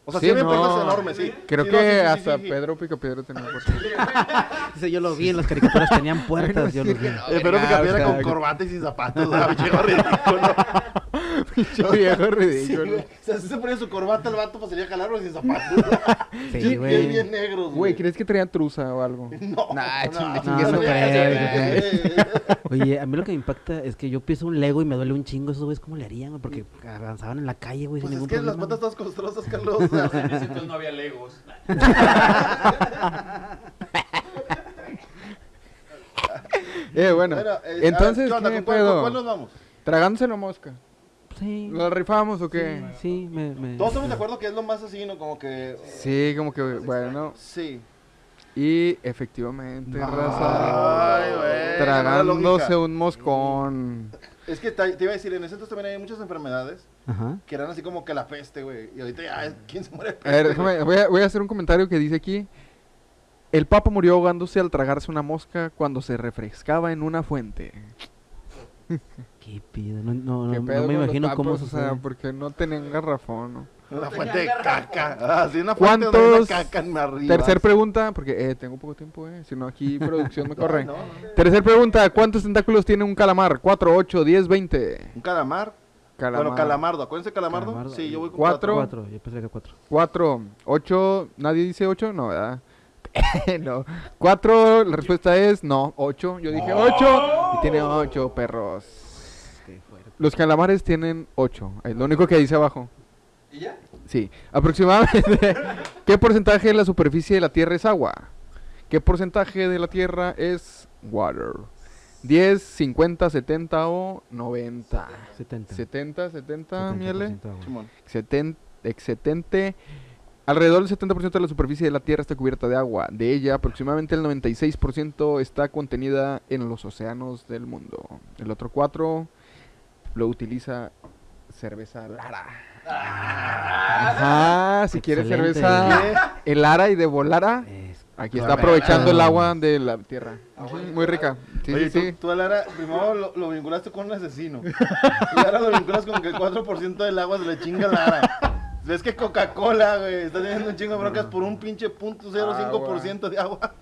O sea, sí, Sí, había no. puertas enormes, sí. Creo Sí, que no, sí, sí, sí, hasta sí. Pedro Picapiedra tenía puerta. Dice, yo lo vi en las caricaturas, tenían puertas, yo lo vi. Eh, pero Ah, Picapiedra o sea, con corbata y sin zapatos. Pinche viejo Sí, ridículo. güey. O sea, si se ponía su corbata el vato, pues sería jalarlo sin zapatos. Sí, güey. bien negros, Güey, ¿crees que traían truza o algo? No, Nah, no, chingue, no, chingue no creo. Oye, a mí lo que me impacta es que yo pienso un Lego y me duele un chingo. Esos güeyes, ¿cómo le harían, güey? Porque avanzaban en la calle, güey, Pues sin es ningún que las problema. patas todas costrosas, Carlos. o sea, En ese entonces no había legos. Eh, bueno. bueno, eh, a ver, Entonces, ¿qué onda? ¿qué ¿Con cuál, pedo? con cuál nos vamos? ¿Tragándose la mosca? Sí. ¿Lo rifamos o qué? Sí, me... me... Todos estamos de acuerdo que es lo más así, ¿no? Como que... Sí, como que, bueno. Sí. Y efectivamente, raza. Ay, güey. Tragándose un moscón. Es que te, te iba a decir, en ese entonces también hay muchas enfermedades Ajá. que eran así como que la peste, güey. Y ahorita ya, ¿quién se muere de A peste? ver, déjame, voy a, voy a hacer un comentario que dice aquí. El Papa murió ahogándose al tragarse una mosca cuando se refrescaba en una fuente. ¿Qué pido? No, no, ¿Qué no, pedo no me imagino cómo papas? O sea, sucede. porque no tenían garrafón, ¿no? Una fuente de caca. Ah, sí, una fuente ¿Cuántos? caca en arriba. Tercer pregunta, porque eh, tengo poco tiempo, eh. Si no, aquí producción me corre. No, no, no. Tercer pregunta, ¿cuántos tentáculos tiene un calamar? 4, 8, 10, 20. Un calamar. Calamar. Bueno, calamardo. Acuérdense calamardo. Calamardo. Sí, yo voy con Cuatro. Cuatro, yo pensé que cuatro. 4, 8, ¿nadie dice 8? No, ¿verdad? no. 4, la respuesta es no, 8. Yo dije 8 y tiene 8 perros. Qué fuerte. Los calamares tienen 8. Es lo único que dice abajo. ¿Y ya? Sí, aproximadamente. ¿Qué porcentaje de la superficie de la Tierra es agua? ¿Qué porcentaje de la Tierra es water? 10, 50, 70 o 90. 70. 70, 70, miele. 70% agua. Simón. Exeten- Excelente. Alrededor del 70% de la superficie de la Tierra está cubierta de agua. De ella, aproximadamente el 96% está contenida en los océanos del mundo. El otro 4 lo utiliza cerveza Lara. Ajá, si quieres Excelente. cerveza el Lara y de Volara, Es- aquí está aprovechando el agua de la Tierra. Ujú, Muy rica. Sí, Oye, sí, tú, sí. tú a Lara, primero lo, lo vinculaste con un asesino. Y ahora lo vinculas con que el 4% del agua se le chinga a Lara. Ves que Coca-Cola, güey, está teniendo un chingo de broncas por un pinche punto 0.5% de agua.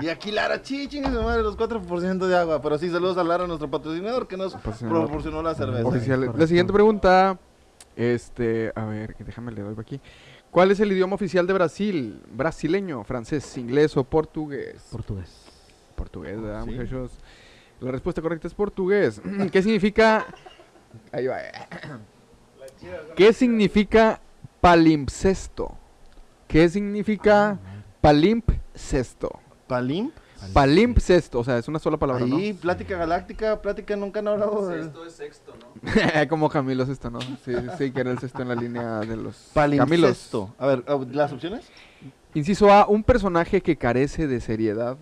Y aquí Lara, chi, chingue su madre, los 4% de agua. Pero sí, saludos a Lara, nuestro patrocinador, que nos proporcionó la cerveza. Oficial. La siguiente pregunta, este, a ver, que déjame le doy por aquí. ¿Cuál es el idioma oficial de Brasil? ¿Brasileño, francés, inglés o portugués? Portugués. portugués, ¿verdad, Sí. muchachos? La respuesta correcta es portugués. ¿Qué significa? Ahí va. ¿Qué significa palimpsesto? ¿Qué significa palimpsesto? Palim. Palimpsesto, o sea, es una sola palabra, ¿no? Ahí, plática galáctica, plática nunca han hablado de... Sexto es sexto, ¿no? Como Camilo Sesto, ¿no? Sí, sí, que era el sexto en la línea de los Camilos. Palimpsesto. A ver, ¿las opciones? Inciso A, un personaje que carece de seriedad.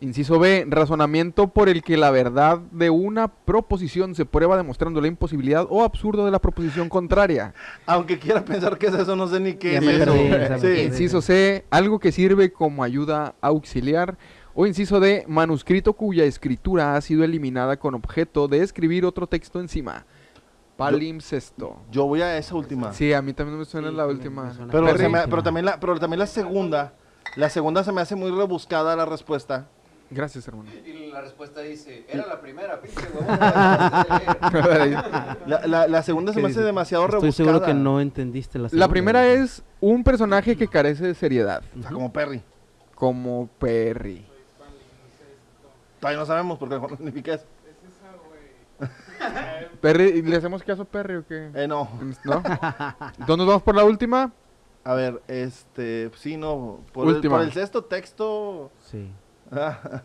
Inciso B, razonamiento por el que la verdad de una proposición se prueba demostrando la imposibilidad o absurdo de la proposición contraria. Aunque quiera pensar que es eso, no sé ni qué Ya es me eso. perdí, Sí. Inciso C, algo que sirve como ayuda auxiliar. O inciso D, manuscrito cuya escritura ha sido eliminada con objeto de escribir otro texto encima. Palimpsesto. Yo voy a esa última. Sí, a mí también me suena Sí, la última. me suena Pero, Perry. se me- pero, también la, pero también la segunda. La segunda se me hace muy rebuscada la respuesta. Gracias, hermano. Y la respuesta dice, era la primera, pinche huevón. acabas de leer". La, la, la segunda se ¿Qué me hace demasiado Estoy rebuscada. seguro que no entendiste la segunda. La primera es un personaje que carece de seriedad, O sea, como Perry. como Perry. Todavía no sabemos porque no significa eso. Perry, ¿le hacemos caso a Perry o qué? Eh, no. ¿No? ¿Dónde nos vamos por la última? A ver, este. Sí, no. Por, el, Última. por el sexto texto. Sí. Ah,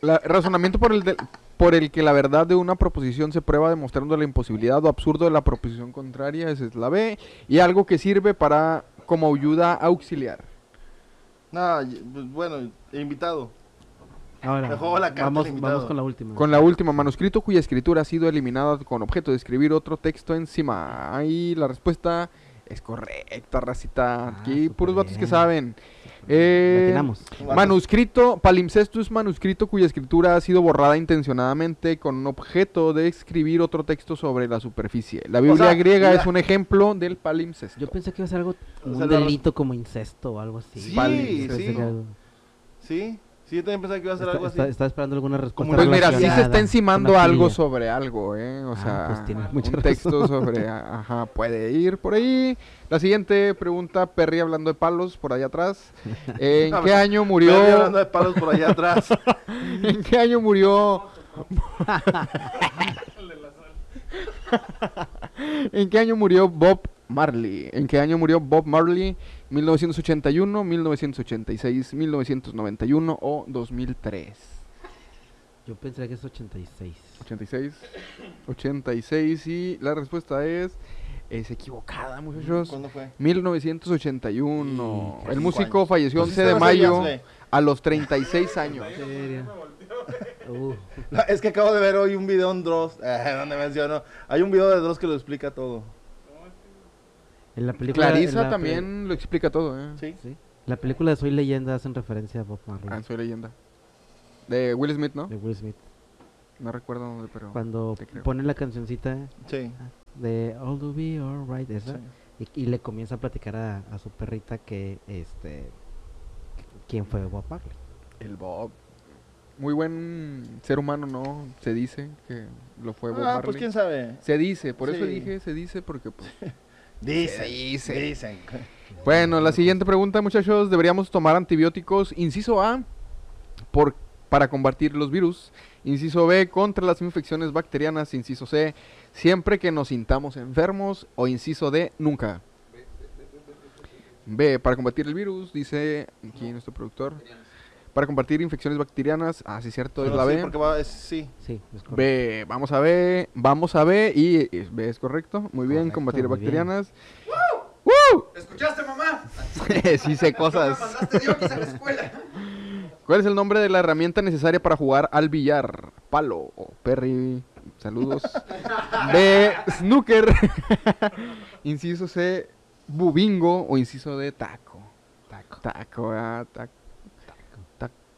La, razonamiento por el, de- por el que la verdad de una proposición se prueba demostrando la imposibilidad o absurdo de la proposición contraria, esa es la B. Y algo que sirve para como ayuda auxiliar. No, y- pues, bueno, invitado. Ahora, la carta vamos, vamos con la última. Con la última, manuscrito cuya escritura ha sido eliminada con objeto de escribir otro texto encima. Ahí la respuesta es correcta, racita. Ah, Aquí puros vatos que saben. Eh, manuscrito, palimpsestus manuscrito cuya escritura ha sido borrada intencionadamente con un objeto de escribir otro texto sobre la superficie. La Biblia sea, griega la- es un ejemplo del palimpsesto. Yo pensé que iba a ser algo, O un la- delito como incesto o algo así. Sí, sí. algo- Sí, sí, yo también pensaba que iba a ser Está- algo así. está- estaba esperando alguna respuesta. Pues mira, sí se está encimando algo sobre algo, ¿eh? O Ah, sea, pues tiene mucha un razón. texto sobre, ajá, puede ir por ahí. La siguiente pregunta, Perry hablando de palos por allá atrás. ¿En qué ver, año murió? hablando de palos por allá atrás. ¿En qué año murió? ¿En qué año murió Bob Marley? ¿En qué año murió Bob Marley? ¿1981, 1986, 1991 o 2003? Yo pensé que es 86. 86. 86 y la respuesta es es equivocada, muchachos. ¿Cuándo fue? 1981. Sí, El músico años. falleció Pues 11 sí de mayo a los 36 años. Uh, No, Es que acabo de ver hoy un video en Dross, eh, donde menciono. Hay un video de Dross que lo explica todo. En la película. en Clarisa la pe- también lo explica todo, ¿eh? ¿Sí? Sí. La película de Soy Leyenda hacen referencia a Bob Marley. Ah, soy leyenda. De Will Smith, ¿no? De Will Smith. No recuerdo dónde, pero. Cuando pone la cancioncita Sí. de All to be alright, esa. sí. Y, y le comienza a platicar a, a su perrita que, este. ¿Quién fue Bob Marley? El Bob. Muy buen ser humano, ¿no? Se dice que lo fue Bob Ah, Marley. pues quién sabe. Se dice, por eso dije, se dice porque pues. Dicen, dice. dicen. Bueno, la siguiente pregunta, muchachos, deberíamos tomar antibióticos. Inciso A, por, para combatir los virus. Inciso B, contra las infecciones bacterianas. Inciso C, siempre que nos sintamos enfermos. O inciso D, nunca. B, para combatir el virus, dice aquí nuestro productor. Para combatir infecciones bacterianas. Ah, sí, cierto, es la sí, B. porque va, es- sí. Sí, es correcto. B, vamos a ver, vamos a ver y y B es correcto. Muy bien, Correcto, combatir muy bien. bacterianas. ¿Escuchaste, mamá? sí sé cosas. ¿Cuál es el nombre de la herramienta necesaria para jugar al billar? Palo o Perry. Saludos. B. Snooker. inciso C. Bubingo. O inciso D. Taco. Taco. Taco, ah, taco.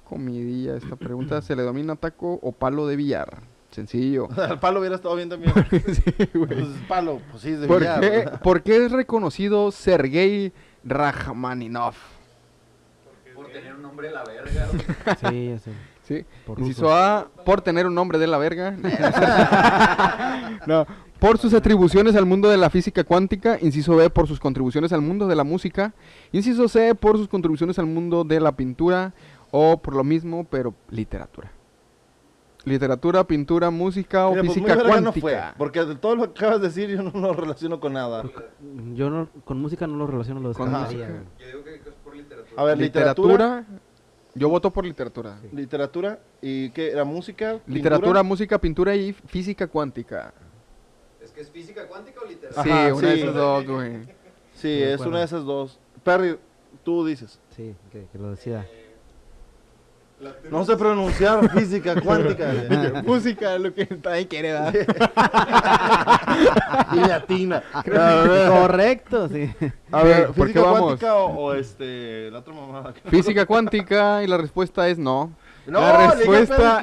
Taco, midilla. Esta pregunta se le domina taco o palo de billar. Sencillo. El palo hubiera estado bien también. Sí, güey. Pues palo, pues sí, es de ¿Por billar, qué, ¿verdad? ¿Por qué es reconocido Sergei Rachmaninov? Por tener un nombre de la verga. Sí, ya sé. ¿Sí? Por Inciso. A, por tener un nombre de la verga. no, por sus atribuciones al mundo de la física cuántica. Inciso B, por sus contribuciones al mundo de la música. Inciso C, por sus contribuciones al mundo de la pintura. O por lo mismo, pero literatura. Literatura, pintura, música o Mira, pues, muy física verga no cuántica. fue, porque de todo lo que acabas de decir yo no lo relaciono con nada. Yo no, con música no lo relaciono, lo Con música. Yo digo que es por literatura. A ver, literatura, literatura. Yo voto por literatura. literatura y qué era música, Literatura, música, pintura y física cuántica. ¿Es que es física cuántica o literatura? Sí, Ajá, una de sí. esas dos, güey. Sí, de es acuerdo. una de esas dos. Perry, tú dices. Sí, que, que lo decida. No sé pronunciar física cuántica. música, lo que nadie quiere dar. y latina. Correcto, sí. A ver, ¿Por qué física vamos? cuántica o, o este, la otra mamada. Física cuántica y la respuesta es no. No, la respuesta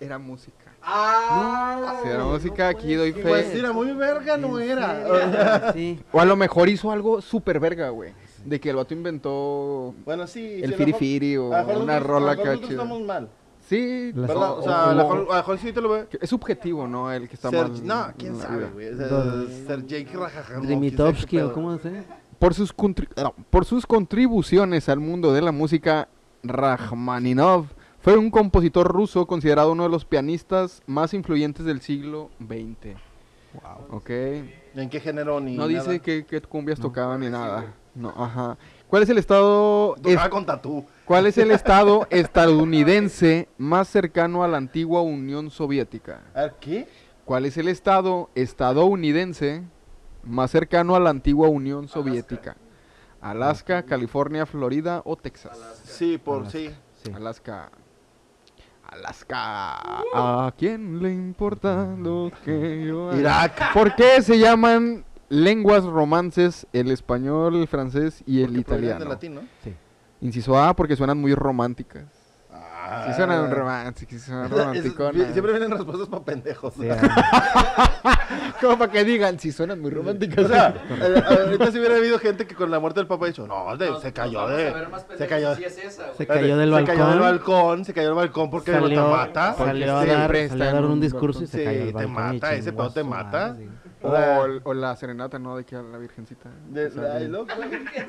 era música. ¡Ah! Si era música, aquí doy fe. Pues mira, muy verga no ¿En era. serio? Sí. O a lo mejor hizo algo súper verga, güey. De que el vato inventó Bueno, sí. sí, el a lo firi mejor- firi o a una nosotros- rola nosotros chida. estamos mal. Sí, o- O sea, a lo mejor, sí te lo veo. que es subjetivo, ¿no? El que está Ser- mal. no, quién sabe, güey. Sergei o cómo se Por sus, no, por sus contribuciones al mundo de la música, Rachmaninov fue un compositor ruso considerado uno de los pianistas más influyentes del siglo XX. Ok. pedo. ¿En qué género ni No nada? dice qué, qué cumbias tocaban ni nada. No, ajá. ¿Cuál es el estado es- con tatú. cuál es el estado estadounidense más cercano a la antigua Unión Soviética? A ¿qué? ¿Cuál es el estado estadounidense más cercano a la antigua Unión Soviética? Alaska, California, Florida o Texas. Sí, por Alaska. sí. Sí. Alaska. Alaska. ¿A quién le importa lo que yo haga? Irak. ¿Por qué se llaman lenguas romances el español, el francés y el Porque provienen italiano? de latín, ¿no? Sí. Inciso A porque suenan muy románticas. Ah. Sí suenan románticas, sí suenan. Siempre vienen respuestas para pendejos. Sí, ah, Como para que digan, si suenan muy románticas. O sea, eh, ahorita si hubiera habido gente que con la muerte del papá ha dicho, no, de- Nos- se cayó de... a ver más Se cayó, si es esa. Se cayó del se cayó del balcón. balcón, se cayó del balcón porque salió, te mata. salió a Sí, dar, siempre salió a está dar un un discurso y balcón. se cayó Sí, del te balcón y mata, ese pedo a te mata. madre, sí. O, el- o la serenata, ¿no? De que a la virgencita. De- Sale. ay, loco.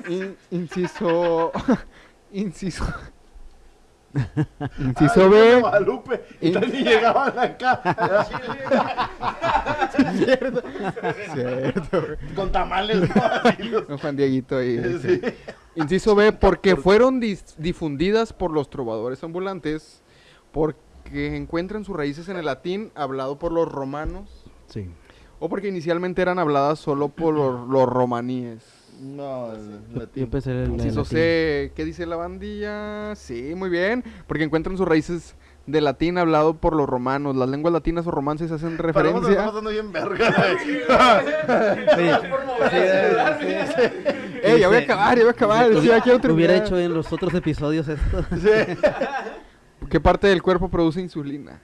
In- inciso. inciso. inciso B. Guadalupe. Y llegaban acá. Cierto. con tamales. ¿no? Juan Dieguito ahí. Sí. Inciso B, porque fueron dis- difundidas por los trovadores ambulantes, porque encuentran sus raíces en el latín hablado por los romanos, Sí. O porque inicialmente eran habladas solo por los, los romaníes. No, el Yo, latín. yo. C, ¿qué dice la bandilla? Sí, muy bien, porque encuentran sus raíces de latín hablado por los romanos. Las lenguas latinas o romances hacen Pero referencia. estamos dando bien verga. ¡Ey, ya voy a acabar, ya voy a acabar! sí, ya quiero hubiera terminar. hecho en los otros episodios esto. Sí. ¿Qué parte del cuerpo produce insulina?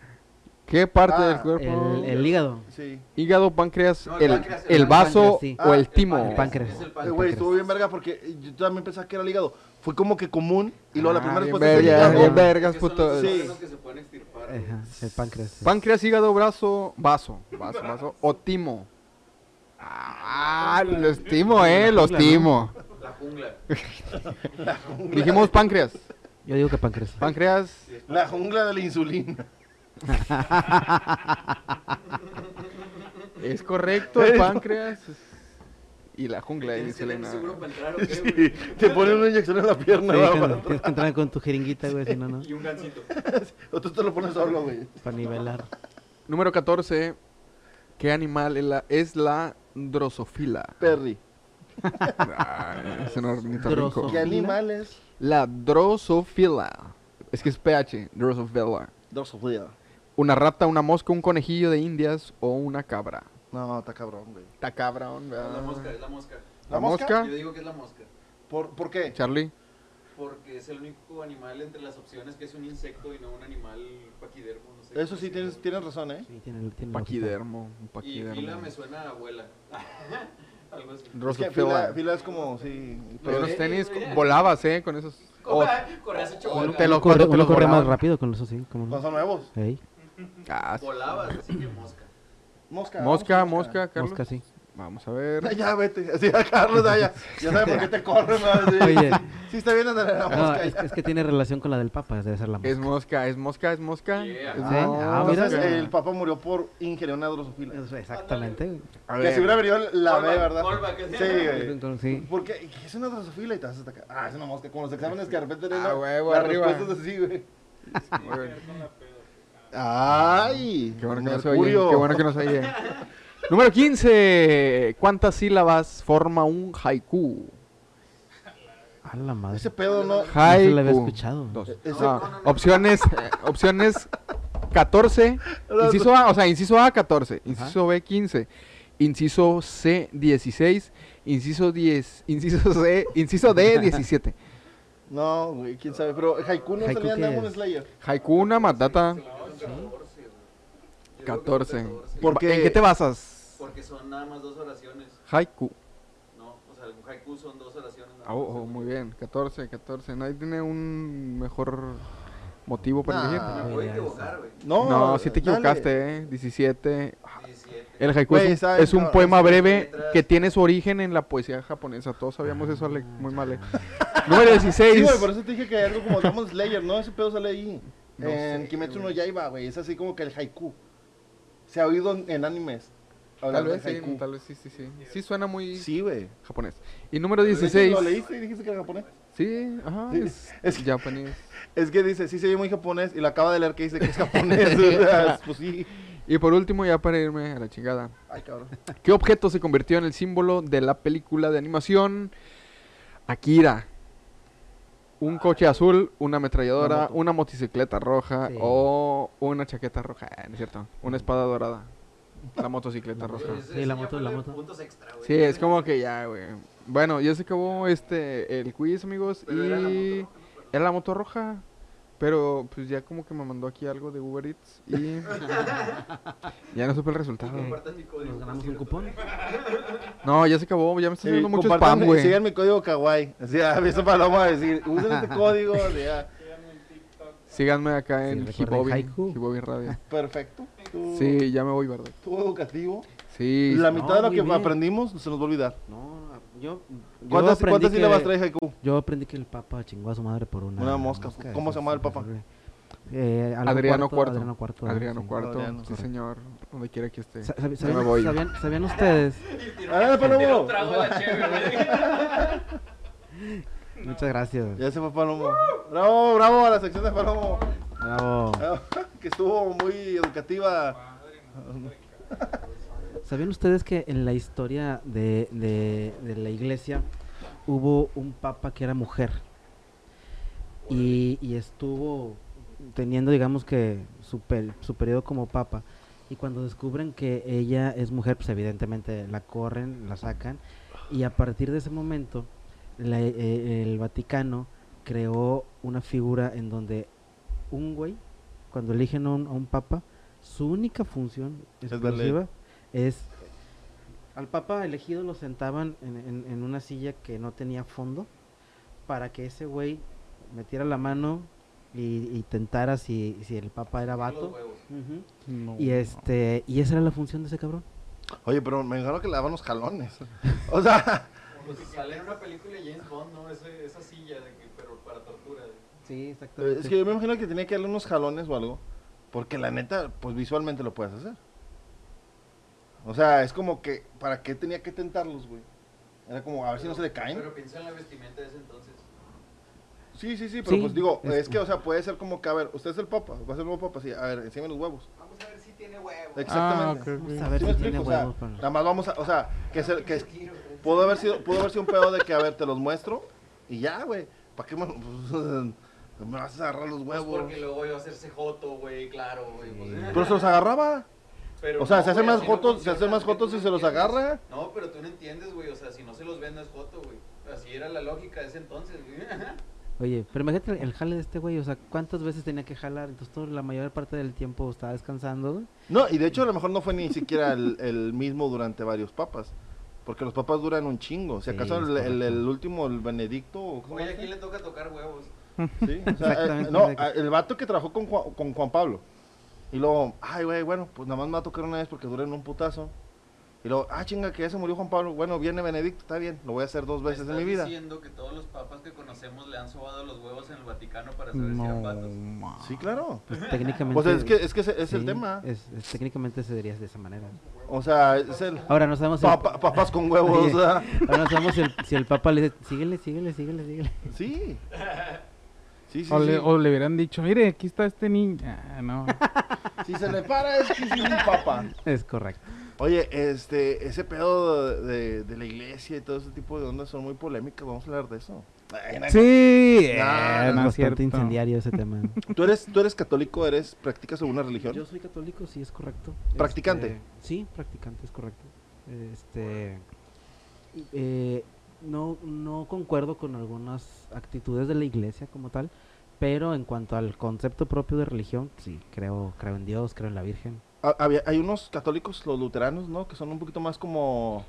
¿Qué parte Ah, del cuerpo? El, el hígado. Sí. Hígado, páncreas, No, el, el páncreas, el el vaso páncreas, sí. o Ah, el el timo. El páncreas. Es el Eh, páncreas. Güey, estuvo bien verga porque yo también pensaba que era el hígado. Fue como que común y luego la Ah, primera bien respuesta es el verga, hígado. bien vergas, son puto. los Sí. órganos que se pueden. Ajá, el páncreas. sí. Páncreas, hígado, brazo, vaso, vaso, vaso o timo. Ah, los timo, eh, los timo. La jungla. Dijimos páncreas. Yo digo que páncreas. Páncreas, La jungla de la insulina. es correcto, el páncreas. Y la jungla de Tienes que tener insulina. seguro para entrar, ¿o qué, Sí, güey? te ponen una inyección en la pierna. Tienes que entrar con tu jeringuita, güey, si no, no. Y un gancito. O tú te lo pones solo, güey. Para nivelar. Número 14. ¿Qué animal es la, es la drosofila? Perry. Ah, ese no-. Droso- ¿Qué animales? La drosofila. Es que es PH, drosofila. Drosophila. Una rata, una mosca, un conejillo de indias o una cabra. No, está cabrón, güey. Está cabrón, Es ¿verdad? la mosca, es la mosca. ¿La ¿La mosca? mosca? Yo digo que es la mosca. ¿Por, ¿Por qué? Charlie. Porque es el único animal entre las opciones que es un insecto y no un animal paquidermo. No sé Eso sí, tienes, güey. tienes razón, ¿eh? Sí, tiene, tiene. Paquidermo. Un Y paquidermo. fila me suena a abuela. Algo así. Es que fila, fila es como, sí. Pero los tenis güey. volabas, ¿eh? Con esos. O- Corrías hecho Uno bola. te lo- corre, te los corre más rápido con eso, sí. ¿cómo no? ¿No son nuevos? Ey, Ah, sí. Volabas, así que mosca. Mosca. Mosca, vamos con mosca, Carlos. mosca, sí. Vamos a ver. Ya, vete. Así a Carlos, ya, ya. Ya sabe por qué te corre, madre. Oye. Sí, está bien andar en la No, mosca. es, es que tiene relación con la del Papa, debe ser la mosca. Es mosca, es mosca, es mosca. Yeah. Es Sí. Ah, mosca. mira. Entonces, el papá murió por ingerir una drosofila. Eso, Exactamente. A Que ver. si hubiera venido la B, ¿verdad? Sí, ¿sí? güey. Entonces, sí. Porque ¿qué es una drosofila y te vas hasta acá. Ah, es una mosca. Como los exámenes que de repente Ah, la- huevo, las arriba. respuestas así, güey. Muy bien. Ay, Qué bueno que no se oye. Qué bueno que no se oye. Número 15. ¿Cuántas sílabas forma un haiku? A la madre. Ese pedo no. Haiku. se lo había escuchado. Dos. Ese- No, opciones, eh, opciones 14. Inciso A, o sea, inciso A 14, inciso B 15, inciso C 16, inciso 10, inciso C, inciso D 17. No, güey, quién sabe. Pero Haiku no ¿Haiku salía en Demon? Slayer. Haiku una matata 14. 14. Porque- ¿En qué te basas? Porque son nada más dos oraciones. Haiku. No, o sea, un haiku son dos oraciones. nada Oh, más. oh, muy bien, 14, 14. Nadie tiene un mejor motivo para Nah. elegir. Me puedo ya, equivocar, güey. No, No, si te dale. equivocaste, ¿eh? 17. 17. El haiku Güey, es un, ¿sabes? es un No, poema breve letras. que tiene su origen en la poesía japonesa. Todos sabíamos eso, Ale, muy mal. eh. Número 16. Sí, güey, por eso te dije que hay algo como Demon Slayer, ¿no? Ese pedo sale ahí. No en sé, Kimetsu no. Yaiba, güey. Es así como que el haiku. Se ha oído en, en animes. Tal vez sí, tal vez sí, sí, sí. Sí suena muy Sí, güey. japonés. Y número De hecho, 16. ¿Lo leíste y dijiste que era japonés? Sí, ajá, Sí, es, es- japonés. Es que dice, sí se oye muy japonés y lo acaba de leer que dice que es japonés. pues sí. Y por último, ya para irme a la chingada. Ay, cabrón. ¿Qué objeto se convirtió en el símbolo de la película de animación Akira, un coche azul, una ametralladora, Una moto. una motocicleta roja Sí. o una chaqueta roja, eh, no es cierto, una espada dorada, la motocicleta roja. Sí, la moto, la moto. Extra. Sí, es como que ya, güey. Bueno, ya se acabó este el quiz, amigos, Pero era la moto y roja, ¿no? era la moto roja. Pero pues ya como que me mandó aquí algo de Uber Eats y ya no supe el resultado. Mi código, Nos ganamos un cupón. No, ya se acabó, ya me está Sí, haciendo mucho spam, güey. Sigan mi código kawaii. Así, a mí eso para vamos a decir, usen este código. así, ya. Síganme acá Sí, en recuerden Hibobi, Haiku. Hibobi Radio. Perfecto. Tú, Sí, ya me voy, ¿verdad? tú educativo. Sí. La sí. mitad no, de lo que bien. aprendimos se nos va a olvidar. No, yo, yo ¿Cuántas, cuántas sílabas trae Haiku? Yo aprendí que el Papa chingó a su madre por una, Una mosca. ¿Cómo se llama el Papa? Eh, Adriano Cuarto, Cuarto. Adriano Cuarto. Adriano sí. Cuarto, Adriano, sí señor, donde quiera que esté. Sa- sabi- Ya ¿Sabían, me voy. sabían- sabían ustedes? ¡Ah, Palomo! Muchas gracias. Ya se fue Palomo. Bravo, bravo a la sección de Palomo. Bravo. que estuvo muy educativa. ¿Sabían ustedes que en la historia de, de- de la iglesia hubo un papa que era mujer? Y, y estuvo teniendo, digamos que, su, per- su periodo como papa. Y cuando descubren que ella es mujer, pues evidentemente la corren, la sacan. Y a partir de ese momento, la- eh, el Vaticano creó una figura en donde un güey, cuando eligen a un, a un papa, su única función exclusiva es al papa elegido lo sentaban en, en- en una silla que no tenía fondo para que ese güey metiera la mano y, y tentara si, si el papa era vato. huevos. Ujú. No, Y este y esa era la función de ese cabrón. Oye, pero me dijeron que le daban los jalones. O sea, Pues sale en una película de James Bond, ¿no? Ese- esa silla, de que, pero para tortura. Sí, es que yo me imagino que tenía que darle unos jalones o algo. Porque la neta, pues visualmente lo puedes hacer. O sea, es como que, ¿para qué tenía que tentarlos, güey? Era como, a ver si no se le caen. Pero piensa en la vestimenta de ese entonces. Sí, sí, sí, pero Sí, pues digo, es, es- que, o sea, puede ser como que, a ver, usted es el papa, va a ser el nuevo papa, sí, a ver, enséñame los huevos. Vamos a ver si tiene huevos. Exactamente. Ah, ok, ok. Vamos a ver ¿Sí si me tiene explico? O sea, huevos para- nada más vamos a, o sea, que, se, que es- pudo haber sido, pudo haber sido un pedo de que, a ver, te los muestro y ya, güey, ¿para qué me, pues, me vas a agarrar los Pues huevos? porque luego iba a hacerse joto, güey, claro, güey. pues. Pero se los agarraba. Pero O sea, no, se hacen más jotos, se hacen más jotos si se los agarra. No, pero tú no entiendes, güey. O sea, si no se los ven, no es joto, güey. Así era la lógica de ese entonces, güey. Oye, pero imagínate el, jale de este güey, o sea, ¿cuántas veces tenía que jalar? Entonces toda la mayor parte del tiempo estaba descansando, güey. No, y de hecho a lo mejor no fue ni siquiera el, el mismo durante varios papas. Porque los papas duran un chingo. Si Sí, acaso es el, el- el correcto. último, el Benedicto, ¿o cómo Oye, aquí le toca tocar huevos. Sí, o sea, eh, Exactamente, no, el vato que trabajó con Juan, con Juan Pablo. Y luego, ay, güey, bueno, pues nada más me va a tocar una vez porque duran un putazo. Y luego, ah, chinga, que ya se murió Juan Pablo. Bueno, viene Benedicto, está bien, lo voy a hacer dos ¿Me veces en mi vida. diciendo que todos los papas que conocemos le han sobado los huevos en el Vaticano para saber si eran No, ma. Sí, claro. Pues técnicamente. Pues es que, es, que ese es el tema. Es, es- técnicamente se diría de esa manera. O sea, es el... Ahora no sabemos si el, Papa- papas con huevos, Oye. o sea, ahora no sabemos si el, si el papa le dice, síguele, síguele, síguele, síguele. Sí. Sí, sí, O, le, sí. o le hubieran dicho, mire, aquí está este niño. Ah, no. Si se le para es que es un papa. Es correcto. Oye, este, ese pedo de, de la iglesia y todo ese tipo de ondas son muy polémicas. Vamos a hablar de eso. Sí, eh, No, es bastante cierto. incendiario ese tema. ¿Tú eres, tú eres católico, eres, practicas alguna religión? Yo soy católico, sí, es correcto. ¿Practicante? Este, sí, practicante, es correcto. Este, eh, no, no concuerdo con algunas actitudes de la iglesia como tal, pero en cuanto al concepto propio de religión, sí, creo, creo en Dios, creo en la Virgen. Ha- había- hay unos católicos, los luteranos, ¿no? Que son un poquito más como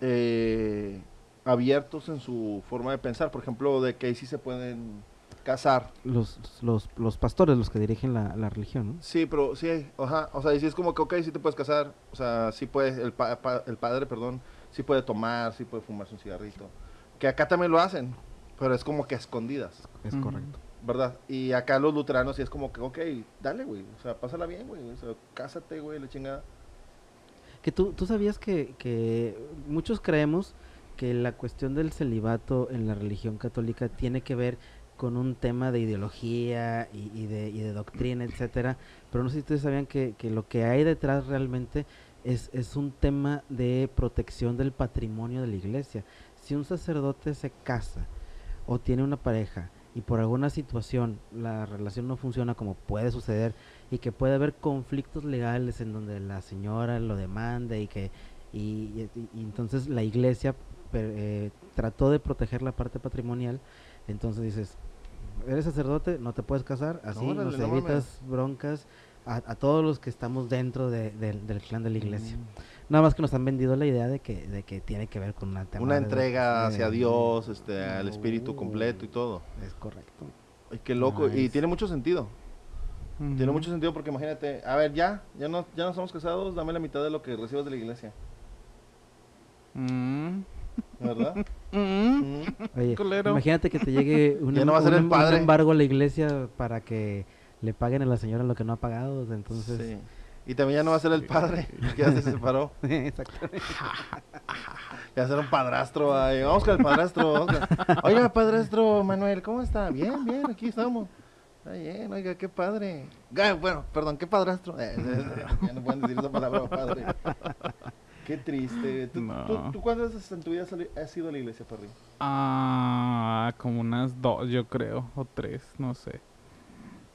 eh, abiertos en su forma de pensar. Por ejemplo, de que ahí sí se pueden casar. Los, los, los pastores, los que dirigen la, la religión, ¿no? Sí, pero sí, ajá, o sea, y sí es como que, ok, sí te puedes casar, o sea, sí puede, el, pa- pa- el padre, perdón, sí puede tomar, sí puede fumarse un cigarrito, que acá también lo hacen, pero es como que a escondidas, Es correcto. ¿Verdad? Y acá los luteranos sí es como que, ok, dale, güey, o sea, pásala bien, güey, o sea, cásate, güey, la chingada. Que tú, tú sabías que, que muchos creemos que la cuestión del celibato en la religión católica tiene que ver con un tema de ideología y, de, y de doctrina, etcétera, pero no sé si ustedes sabían que, que lo que hay detrás realmente es, es un tema de protección del patrimonio de la iglesia. si un sacerdote se casa o tiene una pareja y por alguna situación la relación no funciona como puede suceder y que puede haber conflictos legales en donde la señora lo demande y que y, y- y entonces la iglesia eh, trató de proteger la parte patrimonial entonces dices eres sacerdote no te puedes casar así nos evitas broncas a, a todos los que estamos dentro de- del- del clan de la iglesia Mm. Nada más que nos han vendido la idea de que de que tiene que ver con una tema Una entrega de- hacia Dios, este, al espíritu No. completo y todo. es correcto Ay, qué loco. Y tiene mucho sentido. Tiene mucho sentido porque imagínate, a ver, ya, ya no, ya no estamos casados, dame la mitad de lo que recibas de la iglesia. Mm. ¿Verdad? Mm. Mm. Oye, imagínate que te llegue un, no embargo a la iglesia para que le paguen a la señora lo que no ha pagado, entonces... Sí. Y también ya no va a ser el padre, que ya se separó. Exactamente. Ya va a ser un padrastro. ahí. Vamos con el padrastro. Oiga, padrastro Manuel, ¿cómo está? Bien, bien, aquí estamos. Está bien, oiga, qué padre. Bueno, perdón, qué padrastro. Eh, eh, ya no pueden decir esa palabra, padre. Qué triste. ¿Tú, No. tú, tú cuántas veces en tu vida has ido a la iglesia, Perry? Ah, como unas dos, yo creo, o tres, no sé.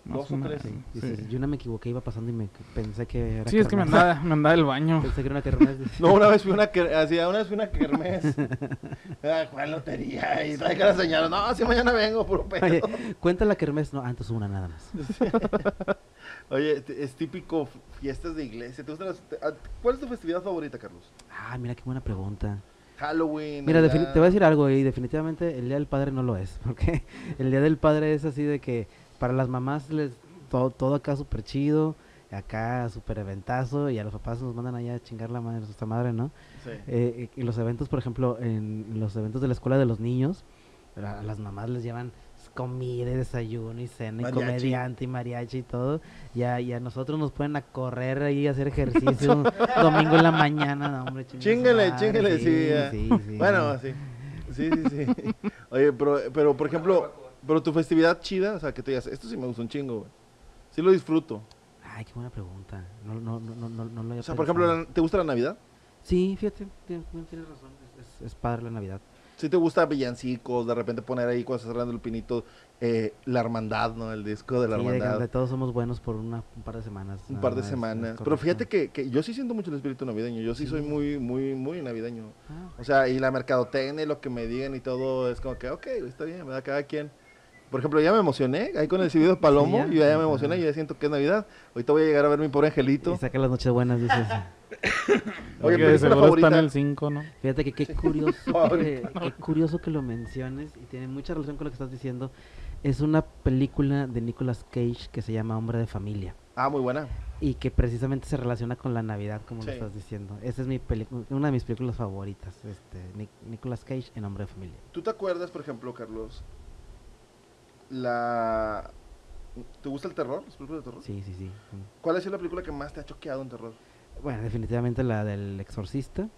¿Dos o tres? Dices, Sí, Yo no me equivoqué, iba pasando y me pensé que era Sí, es que me kermés. andaba, me andaba del baño. Pensé que era una kermés. No, una vez fui una, ker- así, una vez fui una kermés. Ah, jugar lotería y traiga la señora. No, si mañana vengo, puro pedo. Oye, cuenta la kermés. No, antes una nada más. Oye, es típico fiestas de iglesia. ¿Te gustan las- te- a- ¿Cuál es tu festividad favorita, Carlos? Ah, mira qué buena pregunta. Halloween. Mira, te voy a decir algo y definitivamente el Día del Padre no lo es, porque el Día del Padre es así de que para las mamás les todo, todo acá súper chido, acá súper eventazo y a los papás nos mandan allá a chingar la madre, nuestra madre, ¿no? Sí. Eh, y los eventos, por ejemplo, en los eventos de la escuela de los niños, a las mamás les llevan comida y desayuno y cena y comediante y mariachi y todo. Y a, y a nosotros nos pueden a correr ahí a hacer ejercicio un domingo en la mañana. No, hombre, madre, chíngale, sí. sí, sí. Bueno, sí. Sí, sí, sí. Oye, pero, pero por ejemplo, pero tu festividad chida, o sea, que te digas, esto sí me gusta un chingo, güey. Sí lo disfruto. Ay, qué buena pregunta. No, no, no, no, no, no lo había O sea, por ejemplo, la- ¿te gusta la Navidad? Sí, fíjate, tienes, tienes razón. Es, padre la Navidad. Sí te gusta villancicos, de repente poner ahí cuando estás cerrando el pinito, eh, la hermandad, ¿no? El disco de la Sí, de, que- hermandad. todos somos buenos por una, un par de semanas. Un nada par de más, es semanas. Pero correcto. fíjate que, que yo sí siento mucho el espíritu navideño. Yo sí, Sí. soy muy, muy, muy navideño. Ah, O sea, y la mercadotecnia y lo que me digan y todo es como que, ok, está bien, ¿verdad? Cada quien. Por ejemplo, ya me emocioné ahí con el silbido de Palomo. ya. yo ya me emocioné, yo ya siento que es Navidad. Ahorita voy a llegar a ver mi pobre angelito. y saca las noches buenas, dices. Oye, película favorita. está en el 5, ¿no? Fíjate que qué curioso, que, qué curioso que lo menciones y tiene mucha relación con lo que estás diciendo. Es una película de Nicolas Cage que se llama Hombre de Familia Ah, muy buena. y que precisamente se relaciona con la Navidad, como lo Sí. estás diciendo. Esa es mi una de mis películas favoritas, este, Nic- Nicolas Cage en Hombre de Familia. ¿Tú te acuerdas, por ejemplo, Carlos? La. ¿Te gusta el terror? ¿Las películas de terror? Sí, sí, sí. ¿Cuál ha sido la película que más te ha choqueado en terror? Bueno, definitivamente la del Exorcista.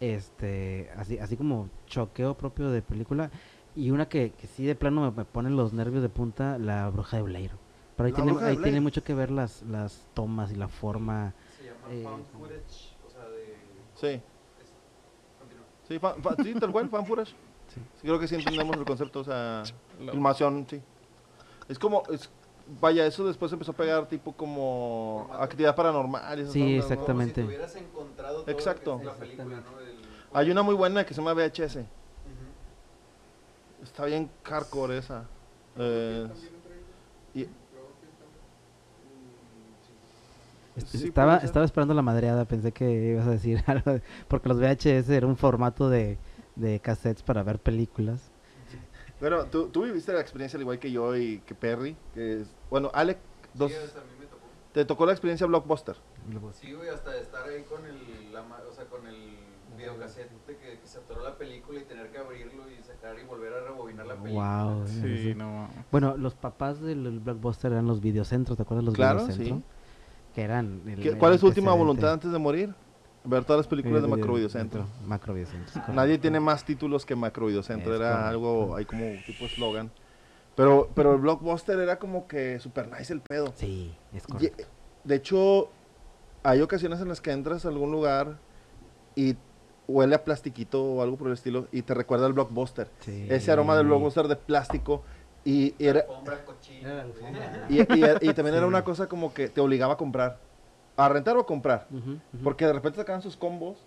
Este, así, así como choqueo propio de película. Y una que, que sí de plano me, me pone los nervios de punta, la bruja de Blair. Pero ahí, La tiene, ahí tiene mucho que ver las, las tomas y la forma. Se llama Eh, found footage, o sea, de... Sí. Sí, fan, fa- sí, tal cual, fan footage. Sí. Sí, creo que sí entendemos el concepto, o sea, Filmación, sí. Es como, es, vaya, eso después empezó a pegar tipo como actividad paranormal. y Sí, exactamente. Como si encontrado todo Exacto. lo que es la película, ¿no? El- Hay una muy buena que se llama VHS. Está bien hardcore esa. Eh, y- Est- Sí, estaba, estaba esperando la madreada, pensé que ibas a decir algo. porque los VHS era un formato de, de cassettes para ver películas. Bueno, ¿tú, tú viviste la experiencia al igual que yo y que Perry. Que es, bueno, Alec, dos, Sí, a mí me tocó. te tocó la experiencia Blockbuster. Sí, güey, hasta estar ahí con el, la, ma- o sea, con el videocassette de que, que se atoró la película y tener que abrirlo y sacar y volver a rebobinar la película. Wow. Sí, no. Bueno, los papás del Blockbuster eran los videocentros, ¿te acuerdas los Claro, videocentros? sí. Que eran... el- ¿Qué- el ¿Cuál es su última voluntad antes de morir? Ver todas las películas de Macro Videocentro. Macro Videocentro. Nadie tiene más títulos que Macro Videocentro. Era correcto. algo, hay como tipo eslogan. Pero, pero el Blockbuster era como que super nice el pedo. Sí, es correcto. De hecho, hay ocasiones en las que entras a algún lugar y huele a plastiquito o algo por el estilo y te recuerda al blockbuster. Sí. Ese aroma del blockbuster de plástico y, y era, Alfombra cochina. Era la güey. alfombra. y, y- y también era una cosa como que te obligaba a comprar, a rentar o a comprar. Porque de repente sacaban sus combos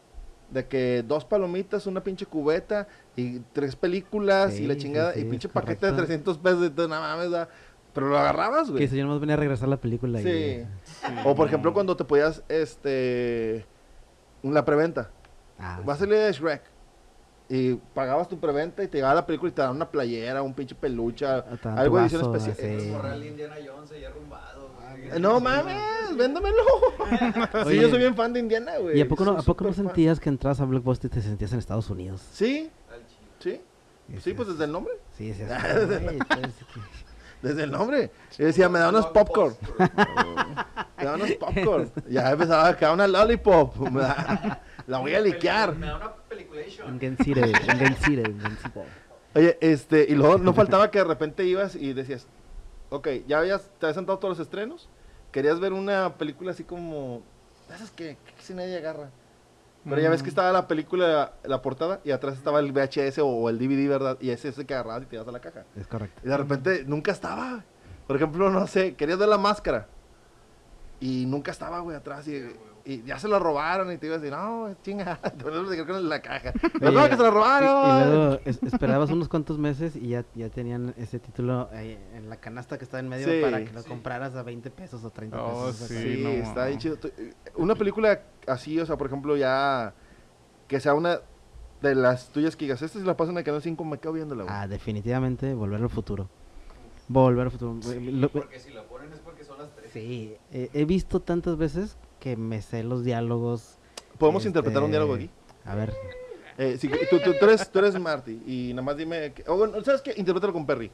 de que dos palomitas, una pinche cubeta y tres películas y la chingada sí, y pinche paquete de correcto. 300 pesos y tú, no mames, da. pero lo agarrabas, Que güey. eso yo nomás venía a regresar a la película. y- Sí. O por ejemplo cuando te podías, este, la preventa. Ah, Va a salir de Shrek. Y pagabas tu preventa y te llegaba la película y te daban una playera, un pinche peluche, te dan algo de edición especial. de Indiana Jones ahí arrumbado. Eh, No mames, véndamelo. sí, yo soy bien fan de Indiana, güey. ¿Y a poco, no, a poco sentías que entrabas a Blockbuster y te sentías en Estados Unidos? Sí, sí. Sí, pues desde el nombre. Sí, decías, "Güey, pues, que- Desde el nombre. Y decía, me da unos popcorn. Me da unos popcorn. Ya empezaba a caer una lollipop. Me da- La voy a liquear. Me da una peliculation. Oye, este, y luego no faltaba que de repente ibas y decías, ok, ya habías, te habías sentado todos los estrenos, querías ver una película así como, esas que, que casi nadie agarra. Pero ya ves que estaba la película, la portada, y atrás estaba el VHS o, o el DVD, ¿verdad? Y ese es el que agarrabas y te ibas a la caja. Es correcto. Y de repente nunca estaba. Por ejemplo, no sé, querías ver la máscara. Y nunca estaba, güey, atrás. Y, y ya se la robaron y te ibas a decir, no, chinga, te vuelves a quedar con la caja. Pero no, que se la Y, y robaron. luego es- esperabas unos cuantos meses y ya, ya tenían ese título ahí en la canasta que estaba en medio Sí, para que lo sí. compraras a 20 pesos o 30 Oh, pesos. sí. Sí, no está bien chido. Tu- Una película así, o sea, por ejemplo, ya que sea una de las tuyas que digas, esta si la pasan en el canal 5, me quedo viéndola, güey. Ah, definitivamente, Volver al Futuro. Volver al Futuro. Lo- Porque si la ponen es porque son las tres. sí, eh, he visto tantas veces que me sé los diálogos. ¿Podemos este, interpretar un diálogo aquí? A ver, Eh, sí, tú, tú- tú eres, tú eres Marty y nada más dime, que- o bueno, ¿sabes qué? Interprétalo con Perry,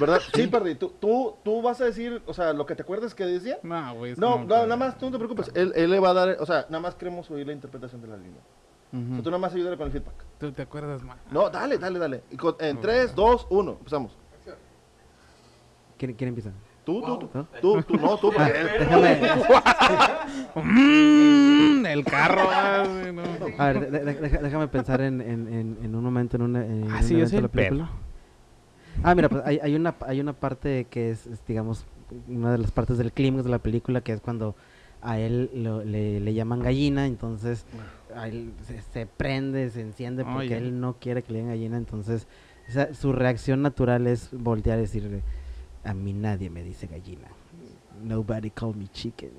¿verdad? Sí, Perry, tú, tú, tú vas a decir, o sea, lo que te acuerdas que decía. No, güey. No, como no, que- nada más, tú no te preocupes, él, él le va a dar, o sea, nada más queremos oír la interpretación de la línea. O Ujú. sea, tú nada más ayúdale con el feedback. ¿Tú te acuerdas más? No, dale, dale, dale. Y con- en 3, 2, 1, empezamos. ¿quién, quién empieza? Tú, tú, tú, tú, tú, no, tú, él- Déjame. Mm, el carro. ah, no. A ver, de- de- deja- déjame pensar en, en, en, en un momento, en, una, en Ah, un sí, yo soy perro. película. Ah, mira, pues hay, hay, una, hay una parte que es, es, digamos, una de las partes del clímax de la película, que es cuando a él lo- le, le llaman gallina, entonces a él se, se prende, se enciende porque Oye. él no quiere que le digan gallina, entonces esa- su reacción natural es voltear y decirle, a mí nadie me dice gallina. Nobody call me chicken.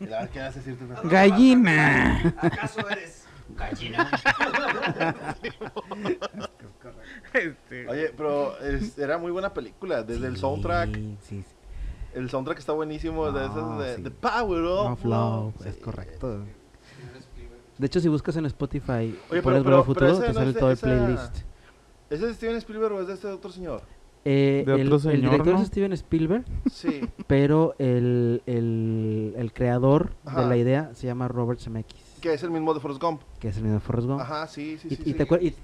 Gallina. ¿Acaso eres gallina? Este, Oye, pero es- era muy buena película, desde el soundtrack, Sí, sí, sí. el soundtrack está buenísimo, de No, esas de, sí. de Power Of Of Love, Sí. es correcto. De hecho, si buscas en Spotify, pero- pones pero- Futuro, te no sale es de todo el esa- playlist. ¿Ese es de Steven Spielberg o es de este otro señor? Eh, De el, otro el señor, director ¿no? es Steven Spielberg, Sí. pero el, el, el creador Ajá. de la idea se llama Robert Zemeckis, que es el mismo de Forrest Gump. que es el mismo de Forrest Gump. Ajá, sí, sí, y, sí. y sí. te acuer- y-.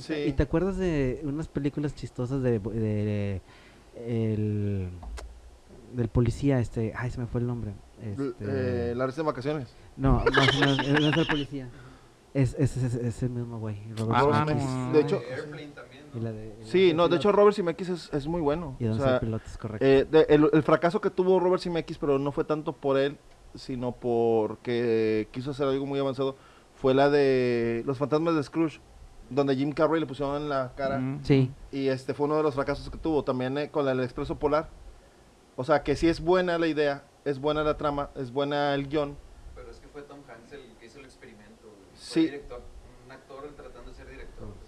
Sí. ¿Y te acuerdas de unas películas chistosas de, de- el, del policía, este, ay, se me fue el nombre. L- Este, eh, la risa de vacaciones. No, no, no, es- no es el policía. Es, es, es, es el mismo güey. Robert Ah. Zemeckis. De hecho, Airplane también. Y ¿no? la de- y la sí, de no, de hecho Robert Zemeckis es, es muy bueno. Y O sea, Piloto es correcto. eh, de- el, el fracaso que tuvo Robert Zemeckis, pero no fue tanto por él, sino porque quiso hacer algo muy avanzado, fue la de Los fantasmas de Scrooge, donde Jim Carrey le pusieron en la cara. mm. sí, Y este fue uno de los fracasos que tuvo también eh, con el Expreso Polar. O sea, que sí es buena la idea, es buena la trama, es buena el guion. Pero es que fue Tom Hanks el que hizo el experimento. güey. Fue Sí. director, un actor tratando de ser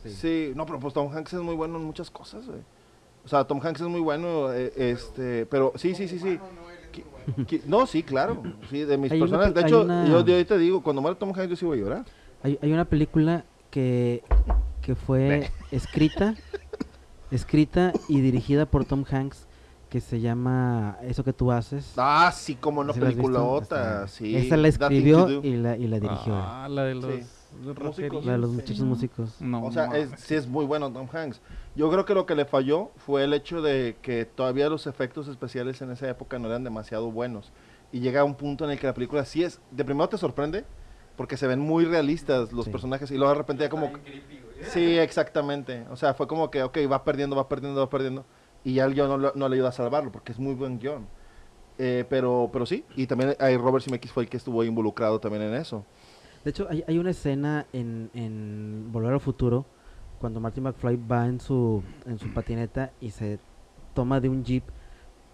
Sí. Sí. no, pero pues Tom Hanks es muy bueno en muchas cosas, güey. O sea, Tom Hanks es muy bueno, eh, este, pero sí, sí, sí, sí. Qui- qui- No, sí, claro. Sí, de mis Hay una personas. pe- De hay hecho, una- yo de ahí te digo, cuando muere Tom Hanks, yo sí voy a llorar. hay, hay una película que, que fue escrita, escrita y dirigida por Tom Hanks que se llama Eso que tú haces. Ah, sí, como una ¿Sí la has visto? peliculota, Está- sí. Esa la escribió Do. y la, y la dirigió. Ah, la de los Sí. De los muchachos músicos. No, O sea, es, sí es muy bueno Tom Hanks. Yo creo que lo que le falló fue el hecho de que todavía los efectos especiales en esa época no eran demasiado buenos. Y llega a un punto en el que la película sí es, de primero te sorprende porque se ven muy realistas los Sí. personajes y luego de repente ya como... Sí, exactamente. O sea, fue como que, ok, va perdiendo, va perdiendo, va perdiendo. Y ya el guion no, le ayuda a salvarlo, porque es muy buen guion. Eh, pero, pero sí, y también hay Robert Zemeckis fue el que estuvo involucrado también en eso. De hecho, hay, hay una escena en, en Volver al Futuro cuando Marty McFly va en su, en su patineta y se toma de un jeep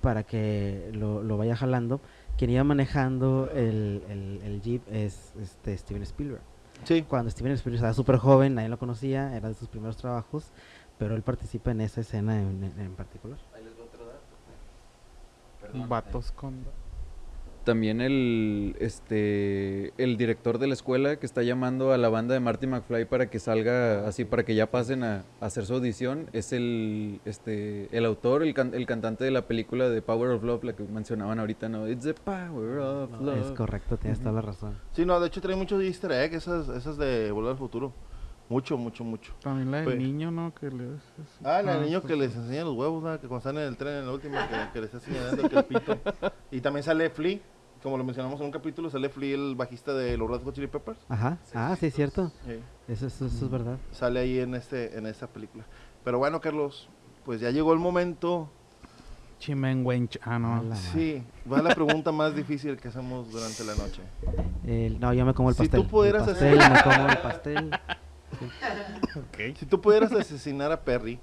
para que lo, lo vaya jalando. Quien iba manejando el, el, el jeep es este Steven Spielberg. Sí. Cuando Steven Spielberg estaba súper joven, nadie lo conocía, era de sus primeros trabajos, pero él participa en esa escena en, en- particular. Ahí les otro dato. Perdón. Vatos con... También el este el director de la escuela que está llamando a la banda de Marty McFly para que salga así para que ya pasen a, a hacer su audición es el este el autor el, can- el cantante de la película de Power of Love la que mencionaban ahorita no It's the power of No, es love correcto, tienes toda la razón. Sí, no, de hecho trae muchos easter eggs, esas, esas de Volver al Futuro. Mucho, mucho, mucho. También la del Pues- niño, ¿no? Que le... Ah, la del niño sí, que sí. les enseña los huevos, ¿verdad? que cuando están en el tren en la última, que, que les está señalando que el pito. Y también sale Flea, como lo mencionamos en un capítulo, sale Flea, el bajista de los Red Hot Chili Peppers. Ajá, ah, sí, es cierto. Sí, Eso, eso, eso es verdad. sale ahí en, este, en esta película. Pero bueno, Carlos, pues ya llegó el momento. Chimenguench. Ah, no. La Sí, va la pregunta más difícil que hacemos durante la noche. El- no, yo me como el Si pastel. tú pudieras el pastel, hacer- me como el pastel. Si tú pudieras asesinar a Perry,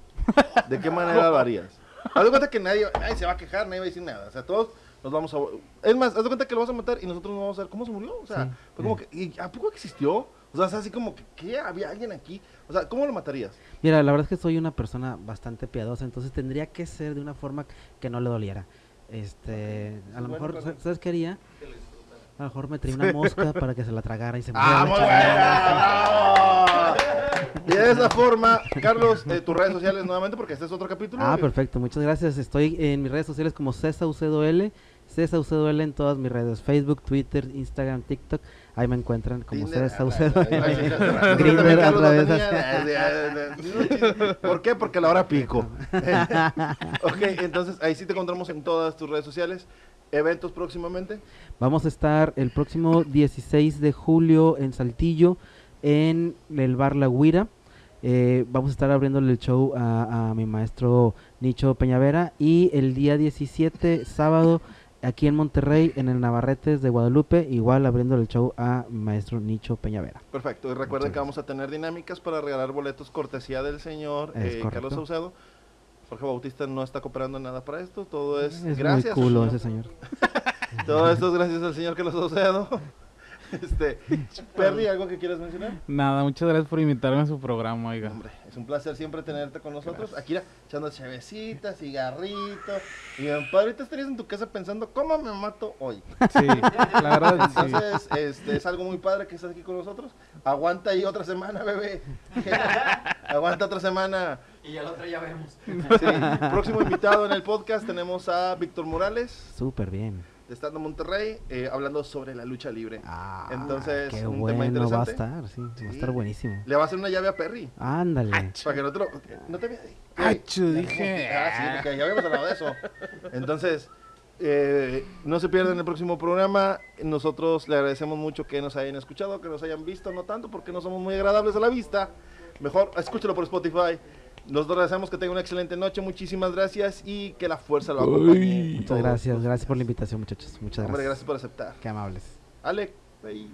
¿de qué manera lo harías? Haz de cuenta que nadie, nadie se va a quejar, nadie va a decir nada. O sea, todos nos vamos a... Es más, haz de cuenta que lo vas a matar y nosotros no vamos a ver cómo se murió. O sea, Sí, fue como que... ¿y ¿A poco existió? O sea, es así como que, ¿qué? ¿Había alguien aquí? O sea, ¿cómo lo matarías? Mira, la verdad es que soy una persona bastante piadosa, entonces tendría que ser de una forma que no le doliera. Este, a lo mejor, ¿sabes- ¿sabes qué haría? A lo mejor me traía una mosca para que se la tragara y se ¡Ah, muriera. muy buena! Y de esa forma, Carlos, eh, tus redes sociales nuevamente, porque este es otro capítulo. Ah, perfecto, muchas gracias. Estoy en mis redes sociales como CESAUCDOL, CESAUCDOL en todas mis redes, Facebook, Twitter, Instagram, TikTok. Ahí me encuentran como Tinder, CESAUCDOL. ah, Carlos otra lo vez. tenía. ¿Por qué? Porque la hora pico. ok, entonces ahí sí te encontramos en todas tus redes sociales. Eventos próximamente. Vamos a estar el próximo 16 de julio en Saltillo, en el bar La Guira. Eh, vamos a estar abriéndole el show a, a mi maestro Nicho Peñavera. Y el día 17, sábado, aquí en Monterrey, en el Navarretes de Guadalupe, igual abriéndole el show a mi maestro Nicho Peñavera. Perfecto. Y recuerden que vamos a tener dinámicas para regalar boletos cortesía del señor eh. Carlos Saucedo. Jorge Bautista no está cooperando nada para esto. Todo es, Es gracias. muy culo ese señor. Todo esto es gracias al señor Carlos Saucedo. Este, Perry, ¿algo que quieras mencionar? Nada, muchas gracias por invitarme a su programa, oiga. Hombre, es un placer siempre tenerte con nosotros. Aquí mira, echando chevecitas, cigarritos. Y mi padre, ahorita estarías en tu casa pensando, ¿cómo me mato hoy? Sí, la verdad, sí. Entonces, este, es algo muy padre que estás aquí con nosotros. Aguanta ahí otra semana, bebé. Aguanta otra semana. Y ya la otra ya vemos. Sí. Próximo invitado en el podcast tenemos a Víctor Morales, Súper bien. De Estando Monterrey, eh, hablando sobre la lucha libre. Ah, Entonces, qué un tema bueno va a interesante. estar, sí, va a estar buenísimo. Le va a hacer una llave a Perry. Ándale. Para que no te lo... No te. Achu, dije. Ah, sí, porque ya habíamos hablado de eso. Entonces, eh, no se pierdan el próximo programa. Nosotros le agradecemos mucho que nos hayan escuchado, que nos hayan visto, no tanto porque no somos muy agradables a la vista. Mejor escúchelo por Spotify. Nosotros deseamos que tenga una excelente noche. Muchísimas gracias y que la fuerza lo acompañe. Muchas gracias, gracias por la invitación, muchachos. Muchas Hombre, gracias. gracias por aceptar. Qué amables. Alec, bye.